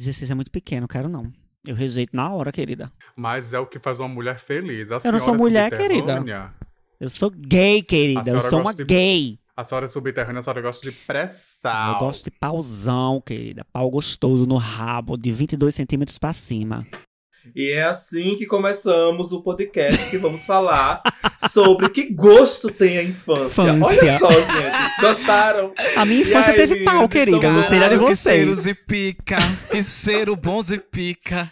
16 é muito pequeno, quero não. Eu rejeito na hora, querida. Mas é o que faz uma mulher feliz. A Eu não sou senhora mulher, subterrânea- Eu sou gay, querida. Eu sou uma de- gay. A senhora subterrânea, a senhora gosta de pressão. Eu gosto de pauzão, querida. Pau gostoso no rabo, de 22 centímetros pra cima. E é assim que começamos o podcast que vamos falar sobre que gosto tem a infância. Infância. Olha só, gente. Gostaram? A minha E infância aí, teve pau, querida. Não sei de? Que vocês. de pica. Que cheiro bom de pica.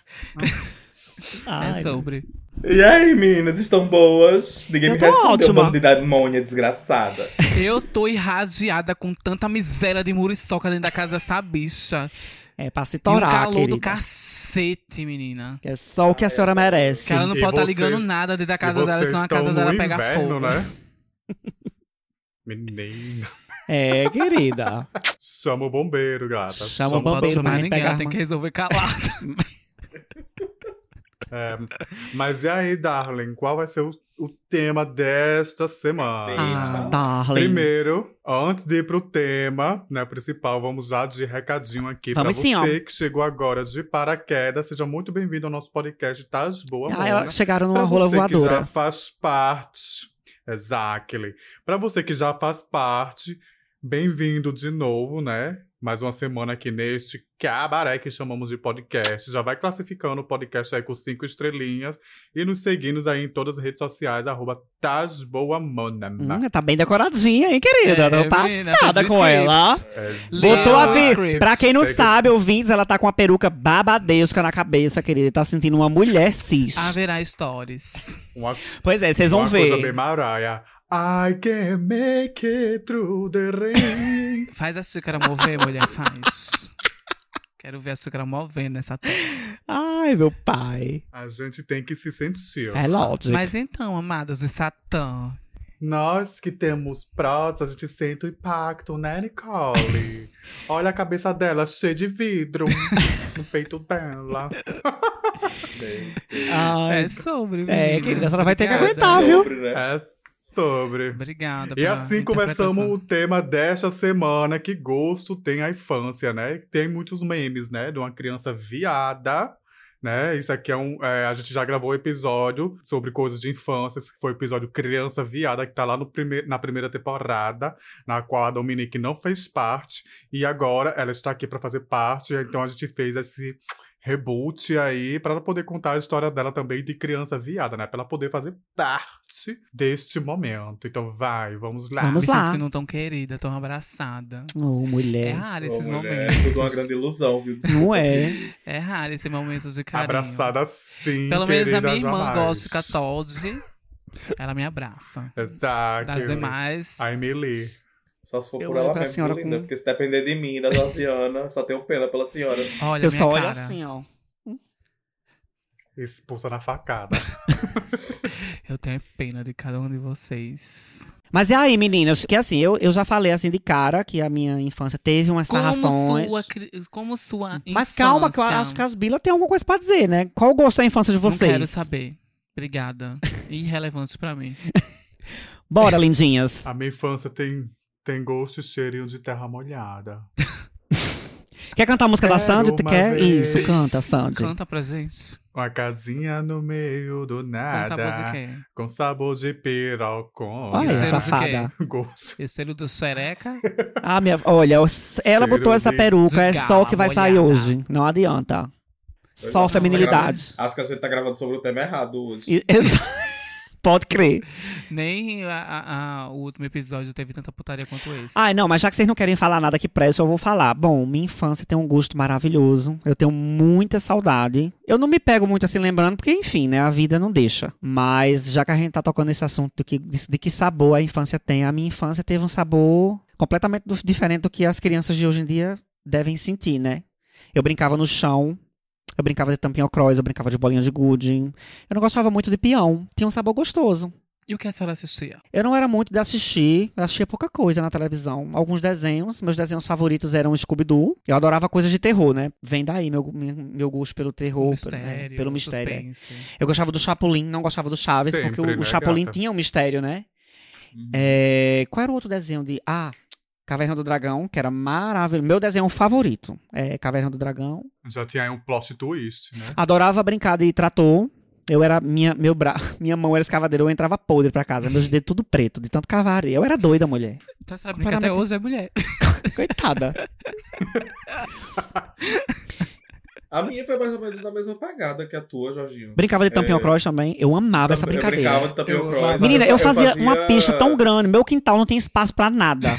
Ai, é sobre. E aí, meninas, estão boas? Ninguém Eu me respondeu, ótima. bando de demônia desgraçada. Eu tô irradiada com tanta miséria de muriçoca dentro da casa dessa bicha. É pra se E um torar, calor do querida. Cacete, menina. É só o que a senhora merece. Que ela não E pode estar vocês- ligando nada dentro da casa dela, senão a casa dela pega inverno, fogo. né? Menina. É, querida. Chama o bombeiro, gata. Chama o bombeiro gente ninguém, pegar ela tem que resolver calada. É, mas e aí, Darling, qual vai ser o, o tema desta semana? Ah, darling. Primeiro, antes de ir pro tema né, principal, vamos já de recadinho aqui Vamos pra sim, ó. você que chegou agora de paraquedas. Seja muito bem-vindo ao nosso podcast Tás Boa Ah, elas chegaram numa Pra rola você que voadora. já faz parte, exactly. Pra você que já faz parte, bem-vindo de novo, né? Mais uma semana aqui neste cabaré que chamamos de podcast. Já vai classificando o podcast aí com cinco estrelinhas e nos seguindo aí em todas as redes sociais, arroba Tasboamona. Hum, tá bem decoradinha, hein, querida? É, Tô passada com ela. Exato. Botou a script. Pra quem não sabe, ouvintes, ela tá com a peruca babadesca na cabeça, querida. Tá sentindo uma mulher cis. Haverá stories. Uma, Pois é, vocês vão uma coisa ver. bem Mariah. I can make it through the rain. Faz a xícara mover, mulher, faz. Quero ver a xícara movendo nessa terra. Ai, meu pai. A gente tem que se sentir. É lógico. Mas então, amadas de Satã, Nós que temos prótese, a gente sente o impacto, né, Nicole? Olha a cabeça dela cheia de vidro no peito dela. Ai, é sobre. É, querida, a senhora vai ter que Obrigada. aguentar, viu? Sobre, né? É sobre. Obrigada. E assim começamos o tema desta semana, que gosto tem a infância, né? Tem muitos memes, né? De uma criança viada, né? Isso aqui é um... é, a gente já gravou um episódio sobre coisas de infância, que foi o episódio Criança Viada, que tá lá no prime na primeira temporada, na qual a Dominique não fez parte, e agora ela está aqui para fazer parte, então a gente fez esse reboot aí para ela poder contar a história dela também de criança viada, né? Para ela poder fazer parte deste momento. Então vai, vamos lá. Vamos Me lá. sentindo tão querida, tão abraçada. Ô, É mulher. raro Ô, esses mulher, momentos. tudo uma grande ilusão, viu? Não é. É raro esses momentos de carinho. Abraçada sim, Pelo menos a minha irmã jamais. gosta de ficar Todd. Ela me abraça. Exato. Das demais. A Emily. Só se for Eu por ela pra mesmo, senhora linda. com- Porque se depender de mim, da Josiana, só tenho pena pela senhora. Olha, Eu minha só olho assim, ó. Expulsa na facada. Eu tenho pena de cada um de vocês. Mas e aí, meninas? Que assim, eu, eu já falei assim de cara que a minha infância teve umas sarrações. Como sua, como sua Mas calma, que eu infância? acho que as Bila tem alguma coisa pra dizer, né? Qual o gosto da infância de vocês? Não quero saber. Obrigada. Irrelevante pra mim. Bora, lindinhas. A minha infância tem, tem gosto e cheirinho de terra molhada. Quer cantar a música da Quero Sandy? Tu uma quer? vez. Isso, canta, Sandy. Canta pra gente. Uma casinha no meio do Com nada. sabor de quê? Com sabor de pirocona. Olha, de safada. Gosto. Esse do xereca. Ah, minha. Olha, ela Cheiro botou essa peruca, é só o que vai sair molhada. hoje. Não adianta. Só feminilidade. Acho que a gente tá gravando sobre o tema errado hoje. E- Pode crer. Nem a- a- a- o último episódio teve tanta putaria quanto esse. Ai, não, mas já que vocês não querem falar nada que preste, eu vou falar. Bom, minha infância tem um gosto maravilhoso. Eu tenho muita saudade. Eu não me pego muito assim lembrando, porque, enfim, né? A vida não deixa. Mas já que a gente tá tocando nesse assunto de que, de, de que sabor a infância tem, a minha infância teve um sabor completamente diferente do que as crianças de hoje em dia devem sentir, né? Eu brincava no chão. Eu brincava de tampinha cross, eu brincava de bolinha de gude. Eu não gostava muito de peão. Tinha um sabor gostoso. E o que a senhora assistia? Eu não era muito de assistir, eu assistia pouca coisa na televisão. Alguns desenhos, meus desenhos favoritos eram Scooby-Doo. Eu adorava coisas de terror, né? Vem daí meu, meu, gosto pelo terror, pelo- é, mistério, pelo mistério. é. Eu gostava do Chapolin, não gostava do Chaves, Sempre, porque o, o né, Chapolin gata? tinha um mistério, né? Uhum. É, qual era o outro desenho de. Ah, Caverna do Dragão, que era maravilhoso. Meu desenho favorito é Caverna do Dragão. Já tinha aí um plot twist, né? Adorava brincar de trator. Eu era. Minha, meu bra... minha mão era escavadeira, eu entrava podre pra casa. Meus dedos tudo preto, de tanto cavar. areia. Eu era doida, mulher. Então essa brinca até hoje é mulher. Coitada. A minha foi mais ou menos na mesma pegada que a tua, Jorginho. Brincava de tampinho É. cross também. Eu amava essa Eu brincadeira. brincava de tapinho Eu- cross. Menina, eu fazia, uma fazia- pista tão grande, meu quintal não tem espaço pra nada.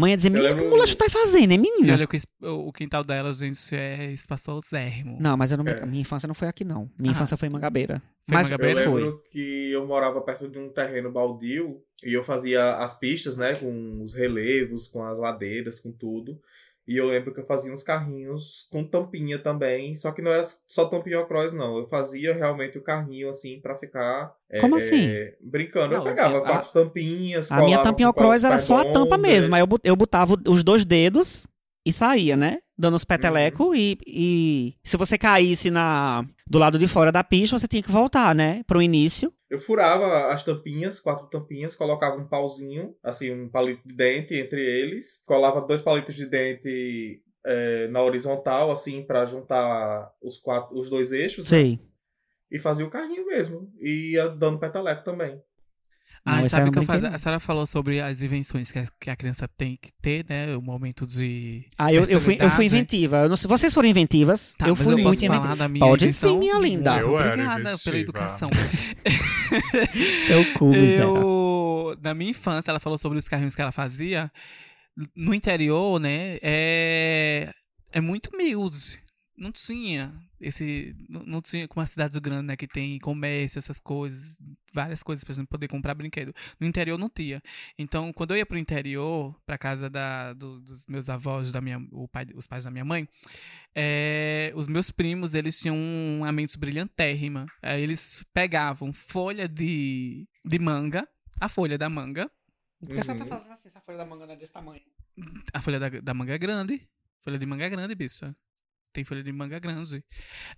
Mãe ia dizer, menina, lembro- que mulher tu tá fazendo, E menina? olha que o o quintal dela, gente, é espaçosérrimo. Não, mas eu não, É. minha infância não foi aqui, não. Minha Ah. infância foi em Mangabeira. Foi mas Mangabeira? Eu foi. lembro que eu morava perto de um terreno baldio e eu fazia as pistas, né, com os relevos, com as ladeiras, com tudo. E eu lembro que eu fazia uns carrinhos com tampinha também, só que não era só tampinha cross, não. Eu fazia realmente o carrinho assim pra ficar é, Como assim? é, brincando. Não, eu pegava a- quatro tampinhas, A minha tampinha cross era só a tampa bonder. mesmo. Aí eu, eu botava os dois dedos e saía, né? Dando os petelecos Uhum. e, e se você caísse na, do lado de fora da pista, você tinha que voltar, né? Pro início. Eu furava as tampinhas, quatro tampinhas, colocava um pauzinho, assim, um palito de dente entre eles, colava dois palitos de dente é, na horizontal, assim, pra juntar os quatro, os dois eixos, né? Sei. e fazia o carrinho mesmo. E ia dando peteleco também. Ah, Não, sabe o que eu não. A senhora falou sobre as invenções que a, que a criança tem que ter, né? O momento de. Ah, eu, eu, fui, eu fui inventiva. Eu não sei, vocês foram inventivas? Tá, eu fui eu muito inventiva. Pode invenção? sim, minha linda. Eu era Obrigada pela educação. Teu cu. Eu, na minha infância, ela falou sobre os carrinhos que ela fazia. No interior, né? É, é muito humilde. Não tinha esse. Não, não tinha como as cidades grandes, né? Que tem comércio, essas coisas, várias coisas pra gente poder comprar brinquedo. No interior não tinha. Então, quando eu ia pro interior, pra casa da, do- dos meus avós, da minha, o pai, os pais da minha mãe, é, os meus primos, eles tinham uma mente brilhantérrima. Aí eles pegavam folha de, de manga, a folha da manga, Por que você tá Uhum. fazendo assim, essa folha da manga não é desse tamanho? a folha da, da manga é grande. Folha de manga é grande, bicho. Tem folha de manga grande.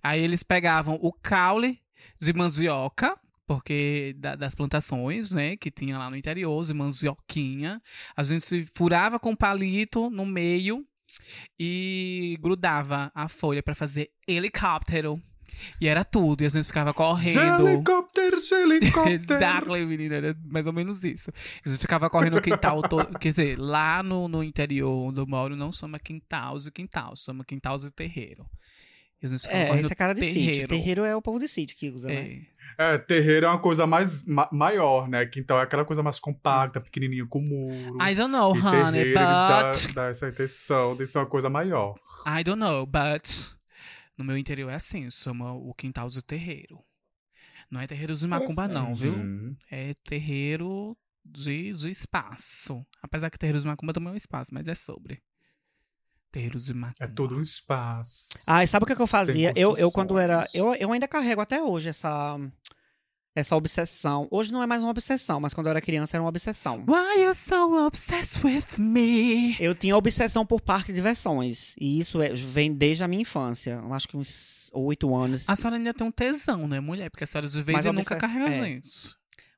Aí eles pegavam o caule de mandioca, porque da- das plantações, né, que tinha lá no interior, de mandioquinha. A gente furava com palito no meio e grudava a folha pra fazer helicóptero. E era tudo, e a gente ficava correndo. Helicóptero, helicóptero. Exactly, menina, era mais ou menos isso. A gente ficava correndo no quintal todo. Quer dizer, lá no, no interior onde eu moro, não chama quintal de quintal, chama quintal de terreiro. E a gente ficava É, correndo esse é cara de sítio. terreiro. Terreiro é o povo de sítio que usa, né? É. É, terreiro é uma coisa mais ma- maior, né? Quintal é aquela coisa mais compacta, pequenininha com muro. I don't know, e honey, terreiro, eles dá, but. dá essa intenção de ser uma coisa maior. I don't know, but. No meu interior é assim, chama o quintal de terreiro. Não é terreiro de macumba, não, viu? Hum. É terreiro de, de espaço. Apesar que terreiro de macumba também é um espaço, mas é sobre. Terreiro de macumba. É todo um espaço. Ah, e sabe o que, que eu fazia? Eu, eu quando era. Eu, eu ainda carrego até hoje essa. Essa obsessão. Hoje não é mais uma obsessão, mas quando eu era criança era uma obsessão. Why you so obsessed with me? Eu tinha obsessão por parque de diversões. E isso é- vem desde a minha infância. Eu acho que uns oito anos. A senhora ainda tem um tesão, né, mulher? Porque a senhora de vez nunca carrega é. gente.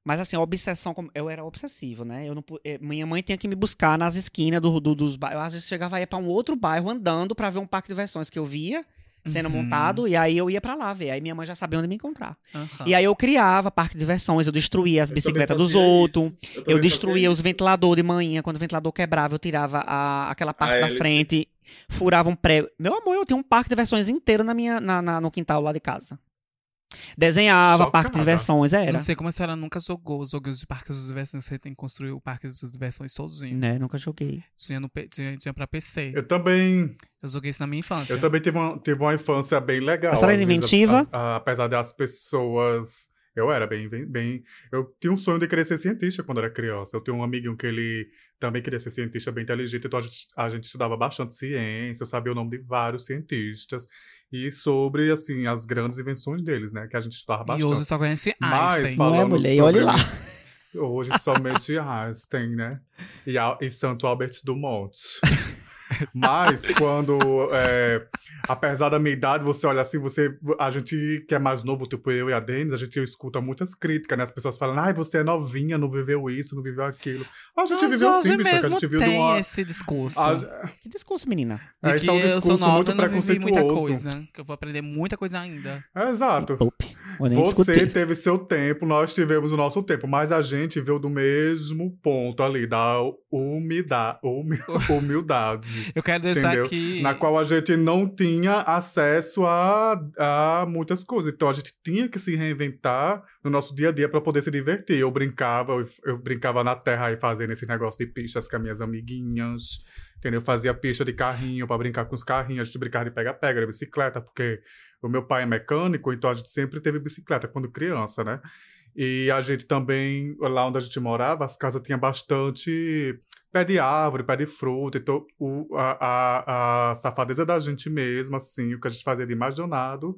Mas assim, a obsessão. Eu era obsessivo, né? Eu não, eh, minha mãe tinha que me buscar nas esquinas do, do- dos bairros. Eu, às vezes chegava aí pra um outro bairro andando pra ver um parque de diversões que eu via sendo Uhum. montado. E aí eu ia pra lá ver. Aí minha mãe já sabia onde me encontrar. Aham. E aí eu criava parque de diversões, eu destruía as Eu bicicletas dos outros. Eu também destruía os ventiladores de manhã. Quando o ventilador quebrava, eu tirava a- aquela parte A da hélice. frente, furava um prego. Meu amor, eu tinha um parque de diversões inteiro na minha, na- na- no quintal lá de casa. Desenhava parque de diversões, era. Não sei como a senhora nunca jogou os jogos de parques de diversões. Você tem que construir o parque de diversões sozinho. Né, nunca joguei. Tinha, no, tinha, tinha pra PC. Eu também, Eu joguei isso na minha infância. eu também tive uma, tive uma infância bem legal. A senhora Às era vezes, inventiva? a- a- apesar das pessoas. Eu era bem, bem, bem. Eu tinha um sonho de querer ser cientista quando era criança. Eu tinha um amiguinho que ele também queria ser cientista bem inteligente, então a gente, a gente estudava bastante ciência, eu sabia o nome de vários cientistas e sobre, assim, as grandes invenções deles, né? Que a gente estudava E bastante. hoje só conhece Mas, Einstein. fala- Não é, mulher? E sobre olhe lá. Hoje somente Einstein, né? E, e Santo Albert Dumont. Mas quando, é, apesar da minha idade, você olha assim, você, a gente que é mais novo, tipo eu e a Denis, a gente escuta muitas críticas, né? As pessoas falam, ai, você é novinha, não viveu isso, não viveu aquilo. A gente Mas viveu hoje sim, bicho, que a gente viu de tem uma... esse discurso. a- Que discurso, menina? de é, que isso é um eu sou discurso nova muito não vivi muita preconceituoso. coisa. Que eu vou aprender muita coisa ainda. Exato. Vou nem Você discutir. teve seu tempo, nós tivemos o nosso tempo, mas a gente veio do mesmo ponto ali, da humildade. Eu quero deixar Entendeu? aqui. na qual a gente não tinha acesso a, a muitas coisas. Então a gente tinha que se reinventar no nosso dia a dia para poder se divertir. Eu brincava, eu, eu brincava na terra aí fazendo esse negócio de pistas com as minhas amiguinhas. Entendeu? Eu fazia pista de carrinho para brincar com os carrinhos, a gente brincava de pega-pega, de bicicleta, porque o meu pai é mecânico, então a gente sempre teve bicicleta quando criança, né? E a gente também, lá onde a gente morava, as casas tinham bastante pé de árvore, pé de fruta. Então, o, a, a, a safadeza da gente mesmo, assim, o que a gente fazia de mais danado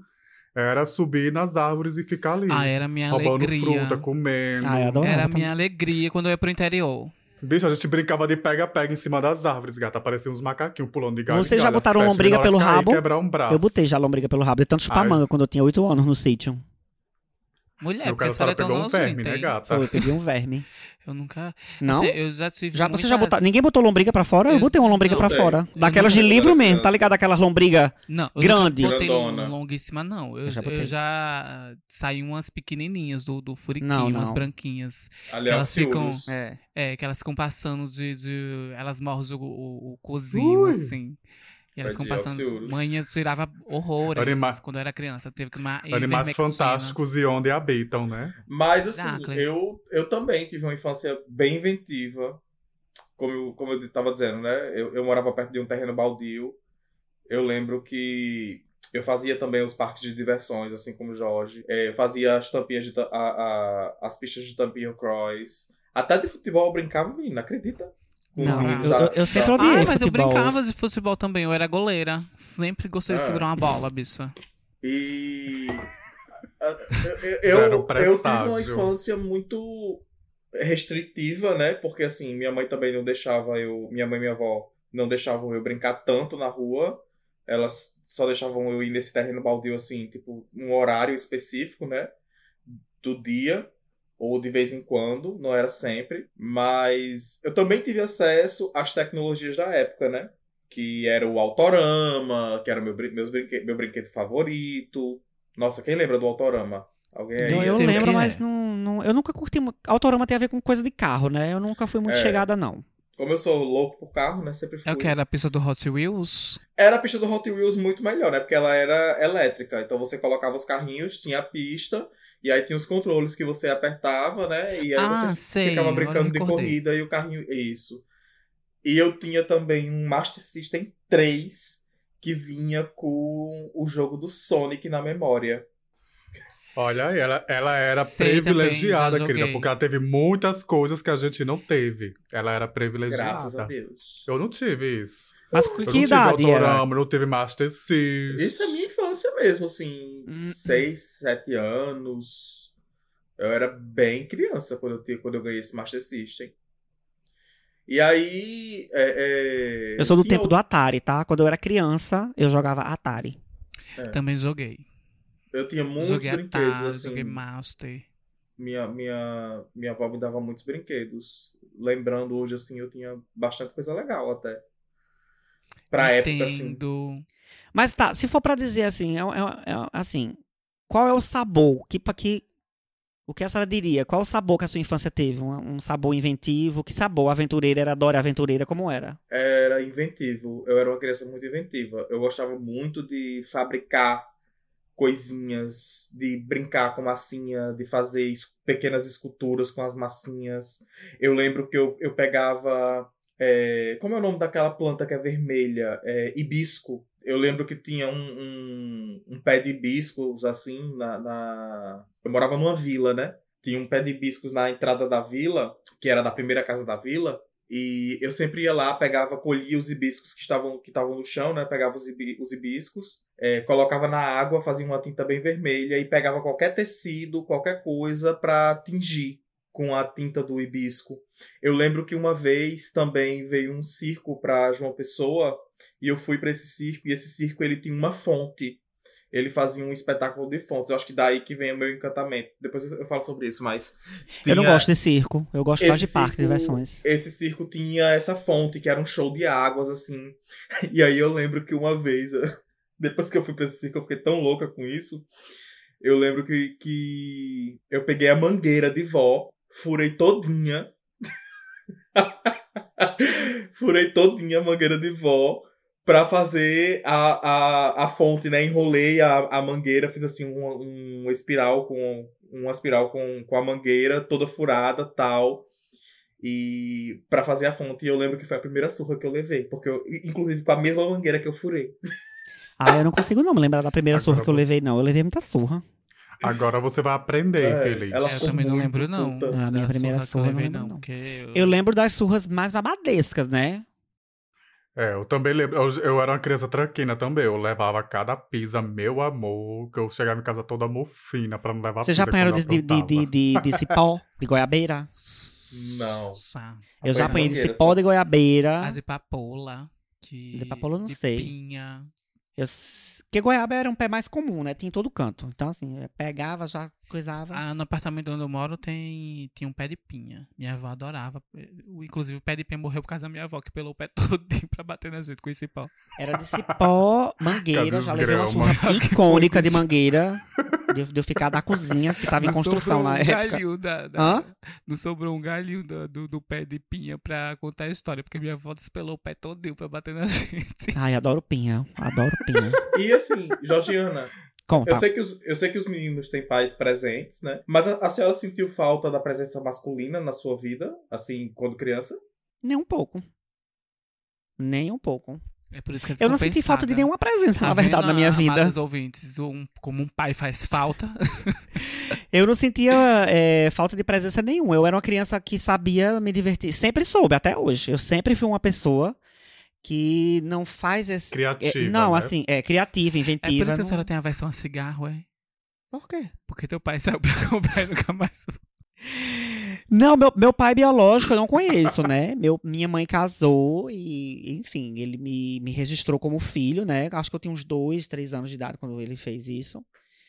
era subir nas árvores e ficar ali. Ah, era minha roubando alegria. fruta, comendo. Ah. Era minha alegria quando eu ia pro interior. Bicho, a gente brincava de pega-pega em cima das árvores, gata. Apareciam uns macaquinhos pulando de galho. Vocês já botaram lombriga pelo cair, rabo? um. Eu botei já lombriga pelo rabo de tanto chupar Ai. manga quando eu tinha 8 anos no sítio. Mulher, porque cara, a senhora tão pegou um verme, né, gata? Foi, eu peguei um verme. Eu nunca. Não? Assim, eu já tive. Já, você já botou. Ninguém botou lombriga pra fora? Eu Eu- botei uma lombriga não, pra tem. fora. Eu Daquelas de livro era mesmo, tá criança. ligado? Aquelas lombriga. Não, eu Grande. nunca botei Grandona. longuíssima, não. Eu, Eu já botei. eu já saí umas pequenininhas do, do furiquinho, Não, umas não. branquinhas. Ali Elas ficam-. É. É, que elas ficam passando de. de- elas mordem o, o, o cozinho, Ui. assim. E elas ficam de passando. Alciurus. Manhas tirava horrores Anima- quando eu era criança. Teve que tomar Animais fantásticos e onde habitam, né? Mas assim, eu, eu também tive uma infância bem inventiva. Como eu, como eu tava dizendo, né? Eu, eu morava perto de um terreno baldio. Eu lembro que eu fazia também os parques de diversões, assim como o Jorge. É, eu fazia as tampinhas de a, a- as pistas de tampinha cross. Até de futebol eu brincava, menina, acredita? Não, meninos eu, eu- eu sempre da- odiei Ah, mas eu brincava de futebol também. Eu era goleira. Sempre gostei de Ah. segurar uma bola, bicha. E. ah, Eu, eu, eu tive uma infância muito restritiva, né? Porque assim, minha mãe também não deixava eu. Minha mãe e minha avó não deixavam eu brincar tanto na rua. Elas só deixavam eu ir nesse terreno baldio, assim, tipo, um horário específico, né? Do dia. Ou de vez em quando, não era sempre. Mas eu também tive acesso às tecnologias da época, né? que era o Autorama, que era meu, meus brinque meu brinquedo favorito. Nossa, quem lembra do Autorama? Alguém aí? Não, eu sei o lembro, que mas é. não, não- eu nunca curti. Autorama tem a ver com coisa de carro, né? Eu nunca fui muito É. chegada, não. Como eu sou louco por carro, né? Sempre fui. É o que era a pista do Hot Wheels? Era a pista do Hot Wheels muito melhor, né? Porque ela era elétrica. Então você colocava os carrinhos, tinha a pista, e aí tinha os controles que você apertava, né? E aí Ah, você sei, ficava brincando de corrida e o carrinho. Isso. E eu tinha também um Master System 3 que vinha com o jogo do Sonic na memória. Olha aí, ela, ela era Sei privilegiada, também, querida, porque ela teve muitas coisas que a gente não teve. Ela era privilegiada. Graças a Deus. Eu não tive isso. Mas Eu que não tive idade era? autorama, não tive Master System. Isso é minha infância mesmo, assim, Hum. seis, sete anos. Eu era bem criança quando eu, tinha, quando eu ganhei esse Master System. E aí. é, é, Eu sou do tinha tempo do Atari, tá? Quando eu era criança, eu jogava Atari. Também joguei. Eu tinha muitos joguei brinquedos, Atari, assim. joguei Master. Minha, minha, minha avó me dava muitos brinquedos. Lembrando hoje, assim, eu tinha bastante coisa legal até. Pra época, assim. Mas tá, se for pra dizer assim, é, é- é- assim, qual é o sabor? Que, que, o que a senhora diria? Qual o sabor que a sua infância teve? Um, um sabor inventivo? Que sabor? Aventureira era Dora Aventureira? Como era? era inventivo. Eu era uma criança muito inventiva. Eu gostava muito de fabricar coisinhas, de brincar com massinha, de fazer es- pequenas esculturas com as massinhas. Eu lembro que eu, eu pegava. É, como é o nome daquela planta que é vermelha? É, hibisco. Eu lembro que tinha um, um, um pé de hibiscos assim na, na. Eu morava numa vila, né? Tinha um pé de hibiscos na entrada da vila, que era da primeira casa da vila. E eu sempre ia lá, pegava, colhia os hibiscos que estavam, que estavam no chão, né? Pegava os, hibi- os hibiscos, é, colocava na água, fazia uma tinta bem vermelha e pegava qualquer tecido, qualquer coisa pra tingir com a tinta do hibisco. Eu lembro que uma vez também veio um circo para João Pessoa e eu fui para esse circo e esse circo ele tinha uma fonte. Ele fazia um espetáculo de fontes. Eu acho que daí que vem o meu encantamento. Depois eu falo sobre isso, mas Eu não tinha- gosto de circo. Eu gosto mais de esse parque de diversões. Esse circo tinha essa fonte, que era um show de águas, assim. E aí eu lembro que uma vez, depois que eu fui pra esse circo, eu fiquei tão louca com isso. Eu lembro que, que eu peguei a mangueira de vó, furei todinha. furei todinha a mangueira de vó pra fazer a, a, a fonte, né? Enrolei a, a mangueira, fiz assim um, um espiral com uma espiral com, com a mangueira toda furada, tal. E pra fazer a fonte, e eu lembro que foi a primeira surra que eu levei, porque eu, inclusive com a mesma mangueira que eu furei. Ah, eu não consigo não me lembrar da primeira Agora surra que eu levei, não. Eu levei muita surra. Agora você vai aprender, É, Feliz. ela Eu também não lembro, não. puta. Ah, a minha Da primeira surra surra eu eu não lembro, não. não. porque eu- Eu lembro das surras mais babadescas, né? É, eu também lembro. Eu, eu era uma criança tranquina também. Eu levava cada pisa, meu amor, que eu chegava em casa toda mofina pra não levar Vocês pisa. já apanharam de, de, de, de, de, de cipó, de goiabeira? Não. Eu já Apanhei de cipó só. de goiabeira. As de papoula. Que... De papoula eu não de sei. Pinha. Eu, porque goiaba era um pé mais comum, né? Tinha em todo canto. Então, assim, eu pegava, já coisava. Ah, no apartamento onde eu moro tem, tinha um pé de pinha. Minha avó adorava. Inclusive o pé de pinha morreu por causa da minha avó, que pelou o pé todinho pra bater na gente com esse pau. Era de cipó, mangueira. Já levei uma surra icônica de mangueira. De, eu- de eu ficar da cozinha, que tava em Não construção sobrou na um época. galhinho da, da- Hã? Não sobrou um galhinho do, do, do pé de pinha pra contar a história, porque minha avó despelou o pé todinho pra bater na gente. Ai, adoro pinha. Adoro pinha. E assim, Georgiana, Conta. eu sei, que os, eu sei que os meninos têm pais presentes, né? Mas a, a senhora sentiu falta da presença masculina na sua vida, assim, quando criança? Nem um pouco. Nem um pouco. É por isso que Eu não senti falta de nenhuma presença, Tá na verdade, vendo, na minha vida. ouvintes, um- como um pai faz falta. Eu não sentia é, falta de presença nenhuma. Eu era uma criança que sabia me divertir. Sempre soube, até hoje. Eu sempre fui uma pessoa que não faz esse. Criativa, é, não, né? assim, é criativa, É por inventiva. isso que a não- senhora tem a versão a cigarro, é? Por quê? Porque teu pai saiu pra comprar e nunca mais. Não, meu, meu pai biológico eu não conheço, né? Meu, minha mãe casou e, enfim, ele me, me registrou como filho, né? Acho que eu tinha uns dois, três anos de idade quando ele fez isso.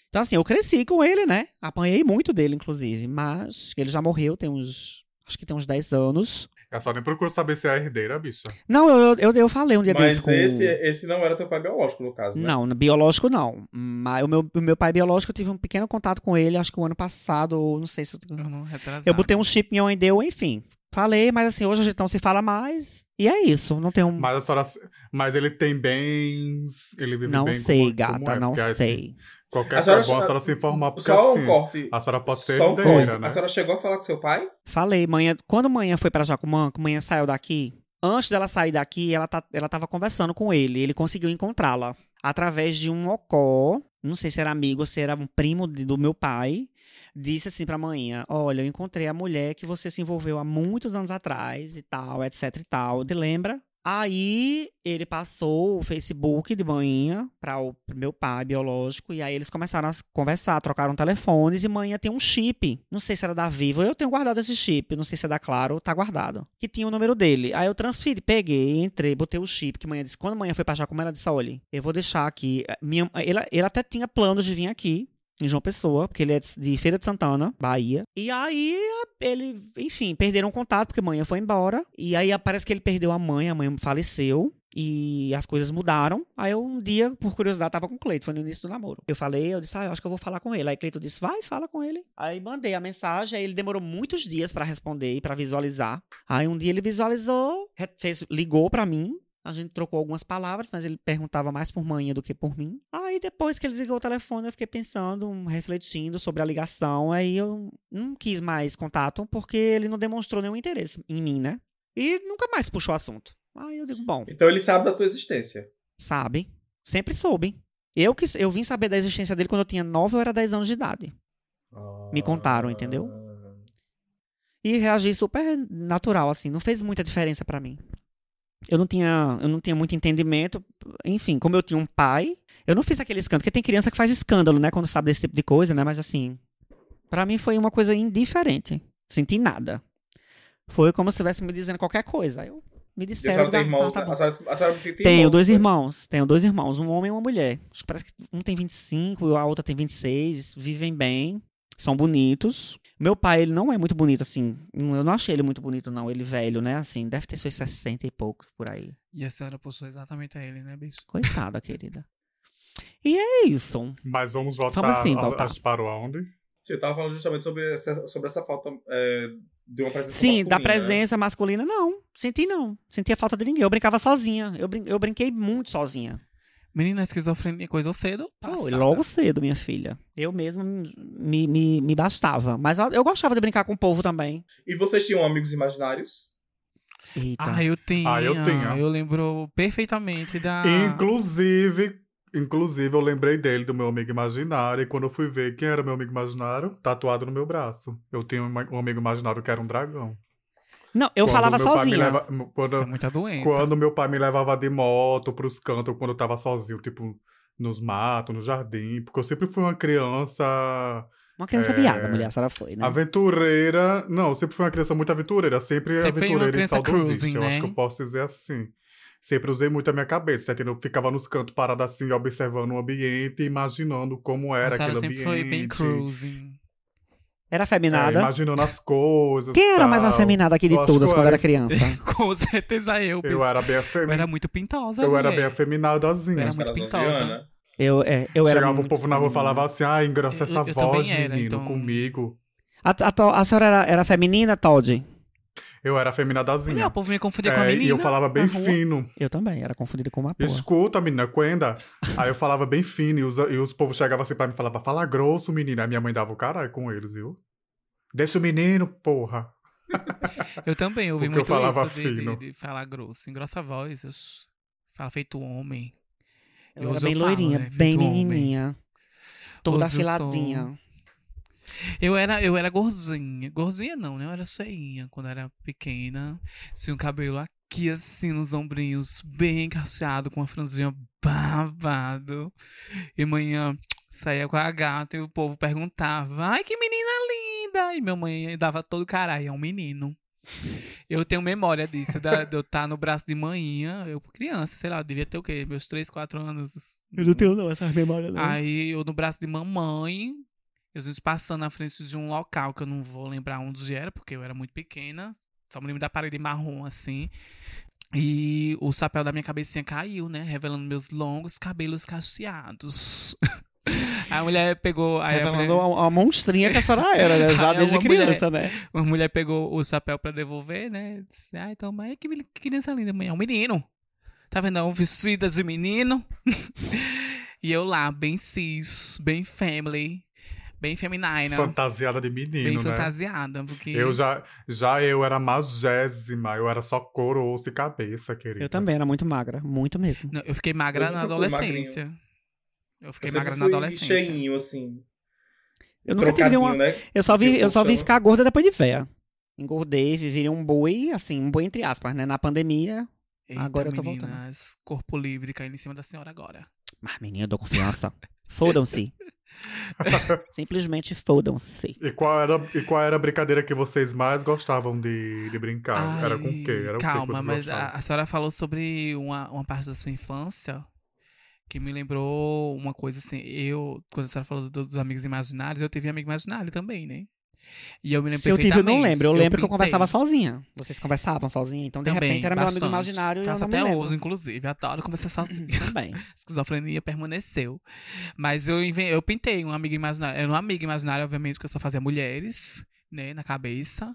Então, assim, eu cresci com ele, né? Apanhei muito dele, inclusive. Mas ele já morreu, tem uns. Acho que tem uns 10 anos. Eu só nem procuro saber se é a herdeira, bicha. Não, eu, eu, eu falei um dia Mas com... esse, esse não era teu pai biológico, no caso, né? Não, biológico não. Mas o meu, o meu pai biológico, eu tive um pequeno contato com ele, acho que o ano passado, ou não sei se... Eu, Eu não retrasado. eu botei um chip em onde deu, enfim. Falei, mas assim, hoje a gente não se fala mais. E é isso, não tem um... Mas a senhora. Mas ele tem bens. Ele vive não bem sei, como, gata, como é, não porque, assim, sei. Qualquer A coisa senhora- bom a senhora se informar, porque Só assim, um corte. a senhora pode ser Só um herdeira, né? A senhora chegou a falar com seu pai? Falei, manhã, quando manhã foi pra Jacumã, que manhã saiu daqui, antes dela sair daqui, ela, tá, ela tava conversando com ele. Ele conseguiu encontrá-la através de um ocó. Não sei se era amigo ou se era um primo de- do meu pai. Disse assim pra manhã: Olha, eu encontrei a mulher que você se envolveu há muitos anos atrás e tal, etc e tal. Te lembra? Aí ele passou o Facebook de manhã para o meu pai biológico e aí eles começaram a conversar, trocaram telefones e manhã tem um chip. Não sei se era da Vivo, eu tenho guardado esse chip, não sei se é da Claro, tá guardado. Que tinha o número dele. Aí eu transferi, peguei, entrei, botei o chip que manhã disse. Quando manhã foi pra Jacumã, ela disse: "Olha, eu vou deixar aqui, minha, ele, ele até tinha planos de vir aqui em João Pessoa, porque ele é de Feira de Santana, Bahia. E aí, ele, enfim, perderam contato, porque a mãe foi embora. E aí parece que ele perdeu a mãe, a mãe faleceu. E as coisas mudaram. Aí eu, um dia, por curiosidade, tava com o Cleito, foi no início do namoro. Eu falei, eu disse, ah, eu acho que eu vou falar com ele. Aí Cleito disse, vai, fala com ele. Aí mandei a mensagem, aí ele demorou muitos dias pra responder e pra visualizar. Aí um dia ele visualizou, fez, ligou pra mim, a gente trocou algumas palavras, mas ele perguntava mais por manhã do que por mim. Aí depois que ele desligou o telefone, eu fiquei pensando, um, refletindo sobre a ligação. Aí eu não quis mais contato, porque ele não demonstrou nenhum interesse em mim, né? E nunca mais puxou o assunto. Aí eu digo, bom, Então ele sabe da tua existência. sabe? Sempre soube. Eu, que, eu vim saber da existência dele quando eu tinha 9 ou era 10 anos de idade. Me contaram, entendeu? E reagi super natural, assim. Não fez muita diferença pra mim. Eu não tinha, eu não tinha muito entendimento. Enfim, como eu tinha um pai, eu não fiz aquele escândalo. Porque tem criança que faz escândalo, né? Quando sabe desse tipo de coisa, né? Mas assim, pra mim foi uma coisa indiferente. Senti nada. Foi como se estivesse me dizendo qualquer coisa. Eu me disseram. tem irmãos, tá- tá A senhora, a senhora tem Tenho irmãos, dois né? irmãos. Tenho dois irmãos, um homem e uma mulher. Acho que Parece que um tem 25 e a outra tem 26. Vivem bem, são bonitos. Meu pai, ele não é muito bonito, assim. Eu não achei ele muito bonito, não. Ele velho, né? Assim, deve ter seus 60 e poucos por aí. E a senhora puxou exatamente a ele, né, bicho? Coitada, querida. E é isso. Mas vamos voltar. Vamos sim, a- voltar. A gente parou aonde? Você tava falando justamente sobre essa, sobre essa falta é, de uma presença Sim, da masculina, né? presença masculina, não. Senti não. Sentia falta de ninguém. Eu brincava sozinha. Eu, brin- eu brinquei muito sozinha. Menina, a esquizofrenia coisa cedo. Foi logo cedo, minha filha. Eu mesma me, me, me bastava. Mas eu, eu gostava de brincar com o povo também. E vocês tinham amigos imaginários? Eita. Ah, eu tinha. Ah, eu tinha. Eu lembro perfeitamente da. Inclusive, inclusive, eu lembrei dele, do meu amigo imaginário. E quando eu fui ver quem era meu amigo imaginário, tatuado no meu braço. Eu tinha um amigo imaginário que era um dragão. Não, eu Quando falava sozinha. leva- quando, Foi muita doença. Quando meu pai me levava de moto pros cantos, quando eu tava sozinho, tipo, nos matos, no jardim, porque eu sempre fui uma criança Uma criança É. viada, mulher, a senhora foi, né? aventureira. Não, eu sempre fui uma criança muito aventureira, sempre, Sempre foi uma aventureira e criança saudosista. cruising, eu né? acho que eu posso dizer assim. Sempre usei muito a minha cabeça, tá entendendo? Eu ficava nos cantos parado assim, observando o ambiente, imaginando como a era senhora aquele sempre ambiente. foi bem cruising. Era É, afeminada. imaginando as coisas. Quem era mais afeminada aqui de Eu todas eu quando era era- criança? Com certeza eu, bicho. Eu era bem Eu afeminada. era muito pintosa. Eu era bem afeminadazinha. Era Os muito pintosa. noviana? Eu, é, eu era Chegava muito... o povo na rua e falava assim, ah, engrossa Eu- essa eu voz, era, menino, então- comigo. A, a, a senhora era, era feminina, Todd? Eu era afeminadazinha. o povo me confundia com a É, menina. e eu falava bem fino. Eu também, era confundida com uma porra. Escuta, menina, Quenda. Aí eu falava bem fino e os, e os povos chegavam assim pra mim e falavam, fala grosso, menina. Aí minha mãe dava o caralho com eles, viu? Deixa o menino, porra. Eu também ouvi Porque eu muito falava isso de, de- fino. de falar grosso. Engrossa a voz. Eu falo feito homem. Eu Eu era bem loirinha, né, bem menininha. Toda eu afiladinha. Eu era, eu era gordinha. Gordinha não, né? Eu era cheinha quando era pequena. Tinha um cabelo aqui, assim, nos ombrinhos, bem cacheado, com uma franjinha babado. E manhã saía com a gata e o povo perguntava: Ai, que menina linda! E minha mãe dava todo caralho, é um menino. Eu tenho memória disso, da- de eu estar no braço de manhã, eu criança, sei lá, eu devia ter o quê? Meus 3, 4 anos. Eu não tenho não, essas memórias não. Aí eu no braço de mamãe, eu gente passando na frente de um local que eu não vou lembrar onde era, porque eu era muito pequena. Só me lembro da parede marrom, assim. E o chapéu da minha cabecinha caiu, né? Revelando meus longos cabelos cacheados. a mulher pegou. Aí a Revelando mulher, a, monstrinha que a senhora era, né? Já Aí desde uma mulher- criança, né? uma mulher pegou o chapéu pra devolver, né? Disse, Ai, então, mas que que criança linda, mãe. É um menino. Tá vendo? É um vestido de menino. e eu lá, bem cis, bem family, bem feminina. Fantasiada de bem menino, né? fantasiada, porque Eu já, já eu era magésima, eu era só couro, osso e cabeça, querida. Eu também era muito magra, muito mesmo. Não, eu fiquei magra Eu na adolescência. Eu fiquei Eu magra na adolescência. cheinho, assim. Eu nunca tive uma. né? Eu só vi, que o eu só vi ficar gorda depois de véia. Engordei, virei um boi, assim, um boi entre aspas, né? Na pandemia. Eita, Agora eu tô meninas, corpo livre caindo em cima da senhora agora. Mas, menina, eu dou confiança. Fodam-se. Simplesmente fodam-se. E qual, era, e qual era a brincadeira que vocês mais gostavam de, de brincar? era com o quê? Era o quê que Calma, vocês mas a, a senhora falou sobre uma, uma parte da sua infância que me lembrou uma coisa assim. Eu, quando a senhora falou do- dos amigos imaginários, eu tive amigo imaginário também, né? E eu me lembro Se eu tive, eu não lembro. Eu lembro que eu pintei conversava sozinha. Vocês conversavam sozinha. Então, de também, repente, era meu amigo bastante. imaginário e eu Faço até lembro. hoje, inclusive. Adoro conversar sozinha. Também. esquizofrenia permaneceu. Mas eu, eu pintei um amigo imaginário. Era um amigo imaginário, obviamente, que eu só fazia mulheres, né, na cabeça.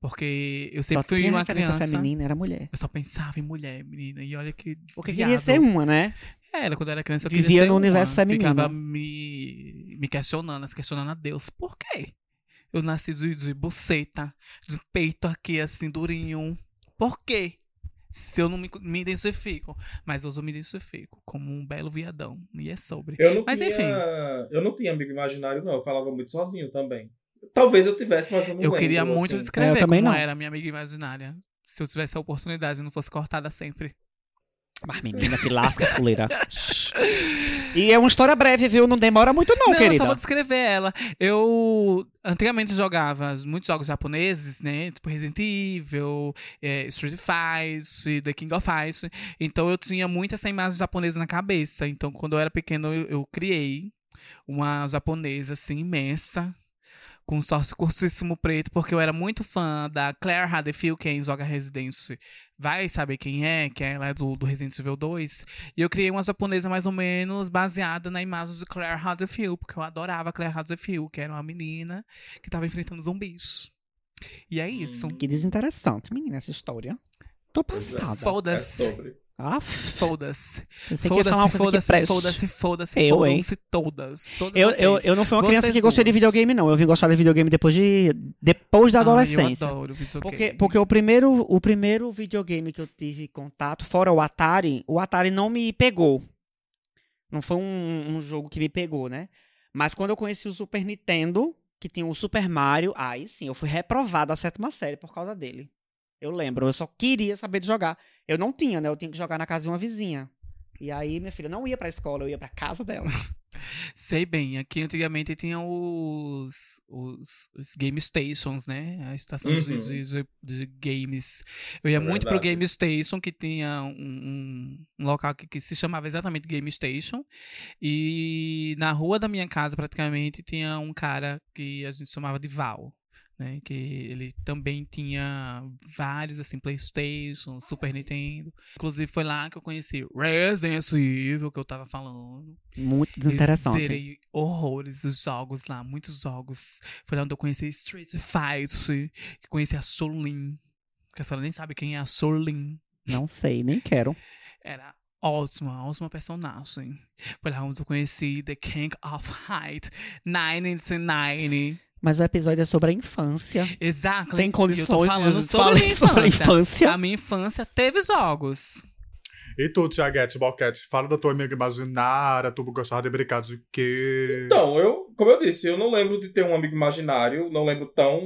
Porque eu sempre Só fui tinha uma criança. feminina, era mulher. Eu só pensava em mulher, menina. E olha que. Porque viado. queria ser uma, né? Era, quando eu era criança, eu Vivia no universo uma. feminino. Ficava me, me questionando, se questionando a Deus. Por quê? Eu nasci de, de buceta, de peito aqui, assim, durinho. Por quê? Se eu não me, me identifico. Mas hoje eu me identifico como um belo viadão. E é sobre. Eu não Mas tinha. enfim. Eu não tinha amigo imaginário, não. Eu falava muito sozinho também. Talvez eu tivesse, mas eu não Eu lembro, queria muito assim. descrever É, eu também como não. era a minha amiga imaginária. Se eu tivesse a oportunidade e não fosse cortada sempre. Mas menina, que lasca, fuleira. e é uma história breve, viu? Não demora muito não, Não, eu querida. só vou descrever ela. Eu antigamente jogava muitos jogos japoneses, né? Tipo Resident Evil, eh, Street Fighter, The King of Fighters. Então eu tinha muito essa imagem japonesa na cabeça. Então quando eu era pequeno eu, eu criei uma japonesa assim imensa. Com um sócio curtíssimo preto, porque eu era muito fã da Claire Haddonfield, quem joga Resident vai saber quem é, que ela é do, do Resident Evil 2. E eu criei uma japonesa mais ou menos baseada na imagem de Claire Haddonfield, porque eu adorava Claire Haddonfield, que era uma menina que tava enfrentando zumbis. E é isso. Que desinteressante, menina, essa história. Tô é. passada. É Foda-se. sobre. Ah, Foda-se. Foda-se, foda-se, foda-se, foda-se, Eu, hein? todas. Todas Eu, eu, eu não fui uma Vocês criança que gostou de videogame, não. Eu vim gostar de videogame depois, de, depois da Ai, adolescência. eu adoro videogame. Porque, porque o, primeiro, o primeiro videogame que eu tive contato, fora o Atari, o Atari não me pegou. Não foi um, um jogo que me pegou, né? Mas quando eu conheci o Super Nintendo, que tinha o Super Mario, aí sim, eu fui reprovado da sétima série por causa dele. Eu lembro, eu só queria saber de jogar. Eu não tinha, né? Eu tinha que jogar na casa de uma vizinha. E aí, minha filha não ia pra escola, eu ia pra casa dela. Sei bem, aqui antigamente tinha os, os, os game stations, né? A estação de, Uhum. de, de- de games. Eu ia É muito pro verdade. Game Station, que tinha um, um- um local que, que se chamava exatamente Game Station. E na rua da minha casa, praticamente, tinha um cara que a gente chamava de Val. Né, que ele também tinha vários assim PlayStation, Super Nintendo. Inclusive foi lá que eu conheci Resident Evil que eu tava falando. Muito Eu desinteressante. Zerei horrores dos jogos lá, muitos jogos. Foi lá onde eu conheci Street Fighter, que conheci a Solin. Que a senhora nem sabe quem é a Solin. Não sei, nem quero. Era ótima, ótima personagem. Foi lá onde eu conheci The King of Height, 1990. Mas o episódio é sobre a infância. Exato. Tem Eu tô condições de sobre falar sobre a infância. infância? A minha infância teve jogos. E tu, Tiaguete, Boquete, fala da tua amiga imaginária, tu gostava de brincar de quê? Então, eu, como eu disse, eu não lembro de ter um amigo imaginário, não lembro tão,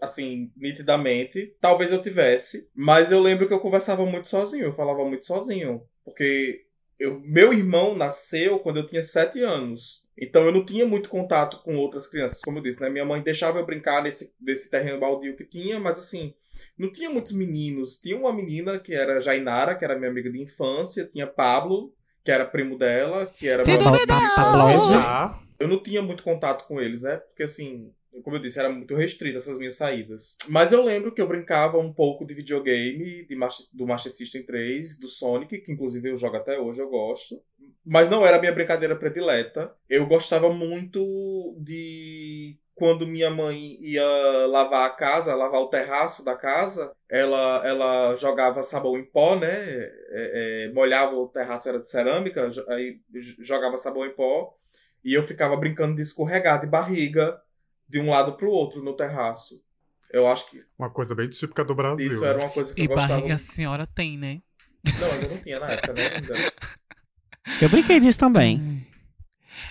assim, nitidamente. Talvez eu tivesse, mas eu lembro que eu conversava muito sozinho, eu falava muito sozinho. Porque eu, meu irmão nasceu quando eu tinha sete anos. Então eu não tinha muito contato com outras crianças, como eu disse, né? Minha mãe deixava eu brincar nesse, nesse terreno baldio que tinha, mas assim, não tinha muitos meninos. Tinha uma menina que era Jainara, que era minha amiga de infância, tinha Pablo, que era primo dela, que era Se meu amigo de pa- infância. Pablo. Já. Eu não tinha muito contato com eles, né? Porque assim, como eu disse, era muito restrito essas minhas saídas. Mas eu lembro que eu brincava um pouco de videogame, de Master- do Master System 3, do Sonic, que inclusive eu jogo até hoje, eu gosto. Mas não era a minha brincadeira predileta. Eu gostava muito de quando minha mãe ia lavar a casa, lavar o terraço da casa, ela, ela jogava sabão em pó, né? É, é, molhava o terraço, era de cerâmica, aí jogava sabão em pó. E eu ficava brincando de escorregar de barriga de um lado pro outro no terraço. Eu acho que Uma coisa bem típica do Brasil. isso era uma coisa que E eu gostava. barriga a senhora tem, né? Não, mas eu não tinha na época, né? Eu brinquei disso também.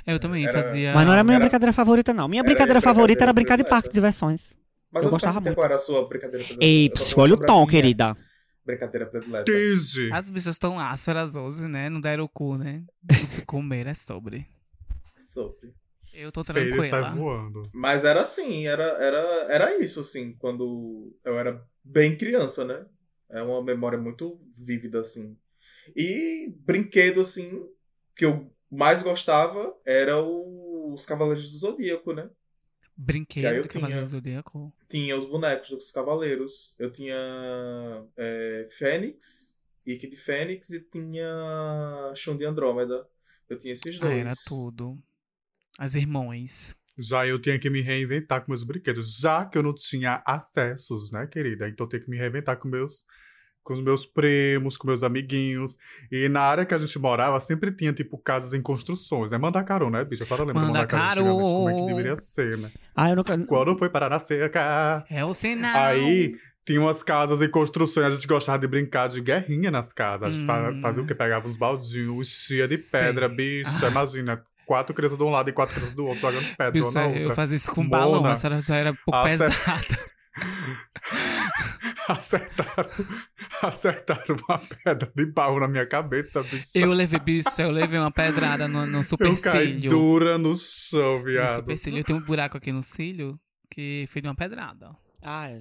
Eu também Era- fazia. Mas não era a minha era- brincadeira favorita, não. Minha brincadeira favorita era brincar de parque de diversões. Mas Eu gostava muito. qual era a sua brincadeira predileta. Ei, olha o tom, minha querida. Brincadeira predileta. Tige. As bichas estão ásperas hoje, né? Não deram o cu, né? Não se comer é sobre. Sobre. Eu tô Ele sai tranquila. voando. Mas era assim, era, era, era isso, assim, quando eu era bem criança, né? É uma memória muito vívida, assim. E brinquedo, assim, que eu mais gostava era o- os Cavaleiros do Zodíaco, né? Brinquedo do tinha. Cavaleiro do Zodíaco. Tinha os bonecos dos Cavaleiros. Eu tinha é, Fênix, Ike de Fênix e tinha Shun de Andrômeda. Eu tinha esses Ah, dois. era tudo. As irmãs. Já eu tinha que me reinventar com meus brinquedos, já que eu não tinha acessos, né, querida? Então eu tenho que me reinventar com meus com os meus primos, com meus amiguinhos. E na área que a gente morava, sempre tinha, tipo, casas em construções, né? Mandacaru, né, bicha? A senhora lembra Mandacaru Mandacaru. como é que deveria ser, né? Ah, eu nunca. Quando foi parar na seca... É o sinal. Aí tinha umas casas em construções, a gente gostava de brincar de guerrinha nas casas. A gente Hum. fazia o quê? Pegava uns baldinhos, enchia de pedra, Sei. bicha. Imagina, quatro crianças de um lado e quatro crianças do outro, jogando pedra uma Bicha, na eu outra. fazia isso com Mona. balão, a senhora já era um pouco Acer- pesada. acertaram, acertaram uma pedra de barro na minha cabeça, bicho. Eu levei, bicho, eu levei uma pedrada no, no Eu caí supercílio. dura no chão, No viado. supercílio. Eu tenho um buraco aqui no cílio que foi de uma pedrada. Ah, é-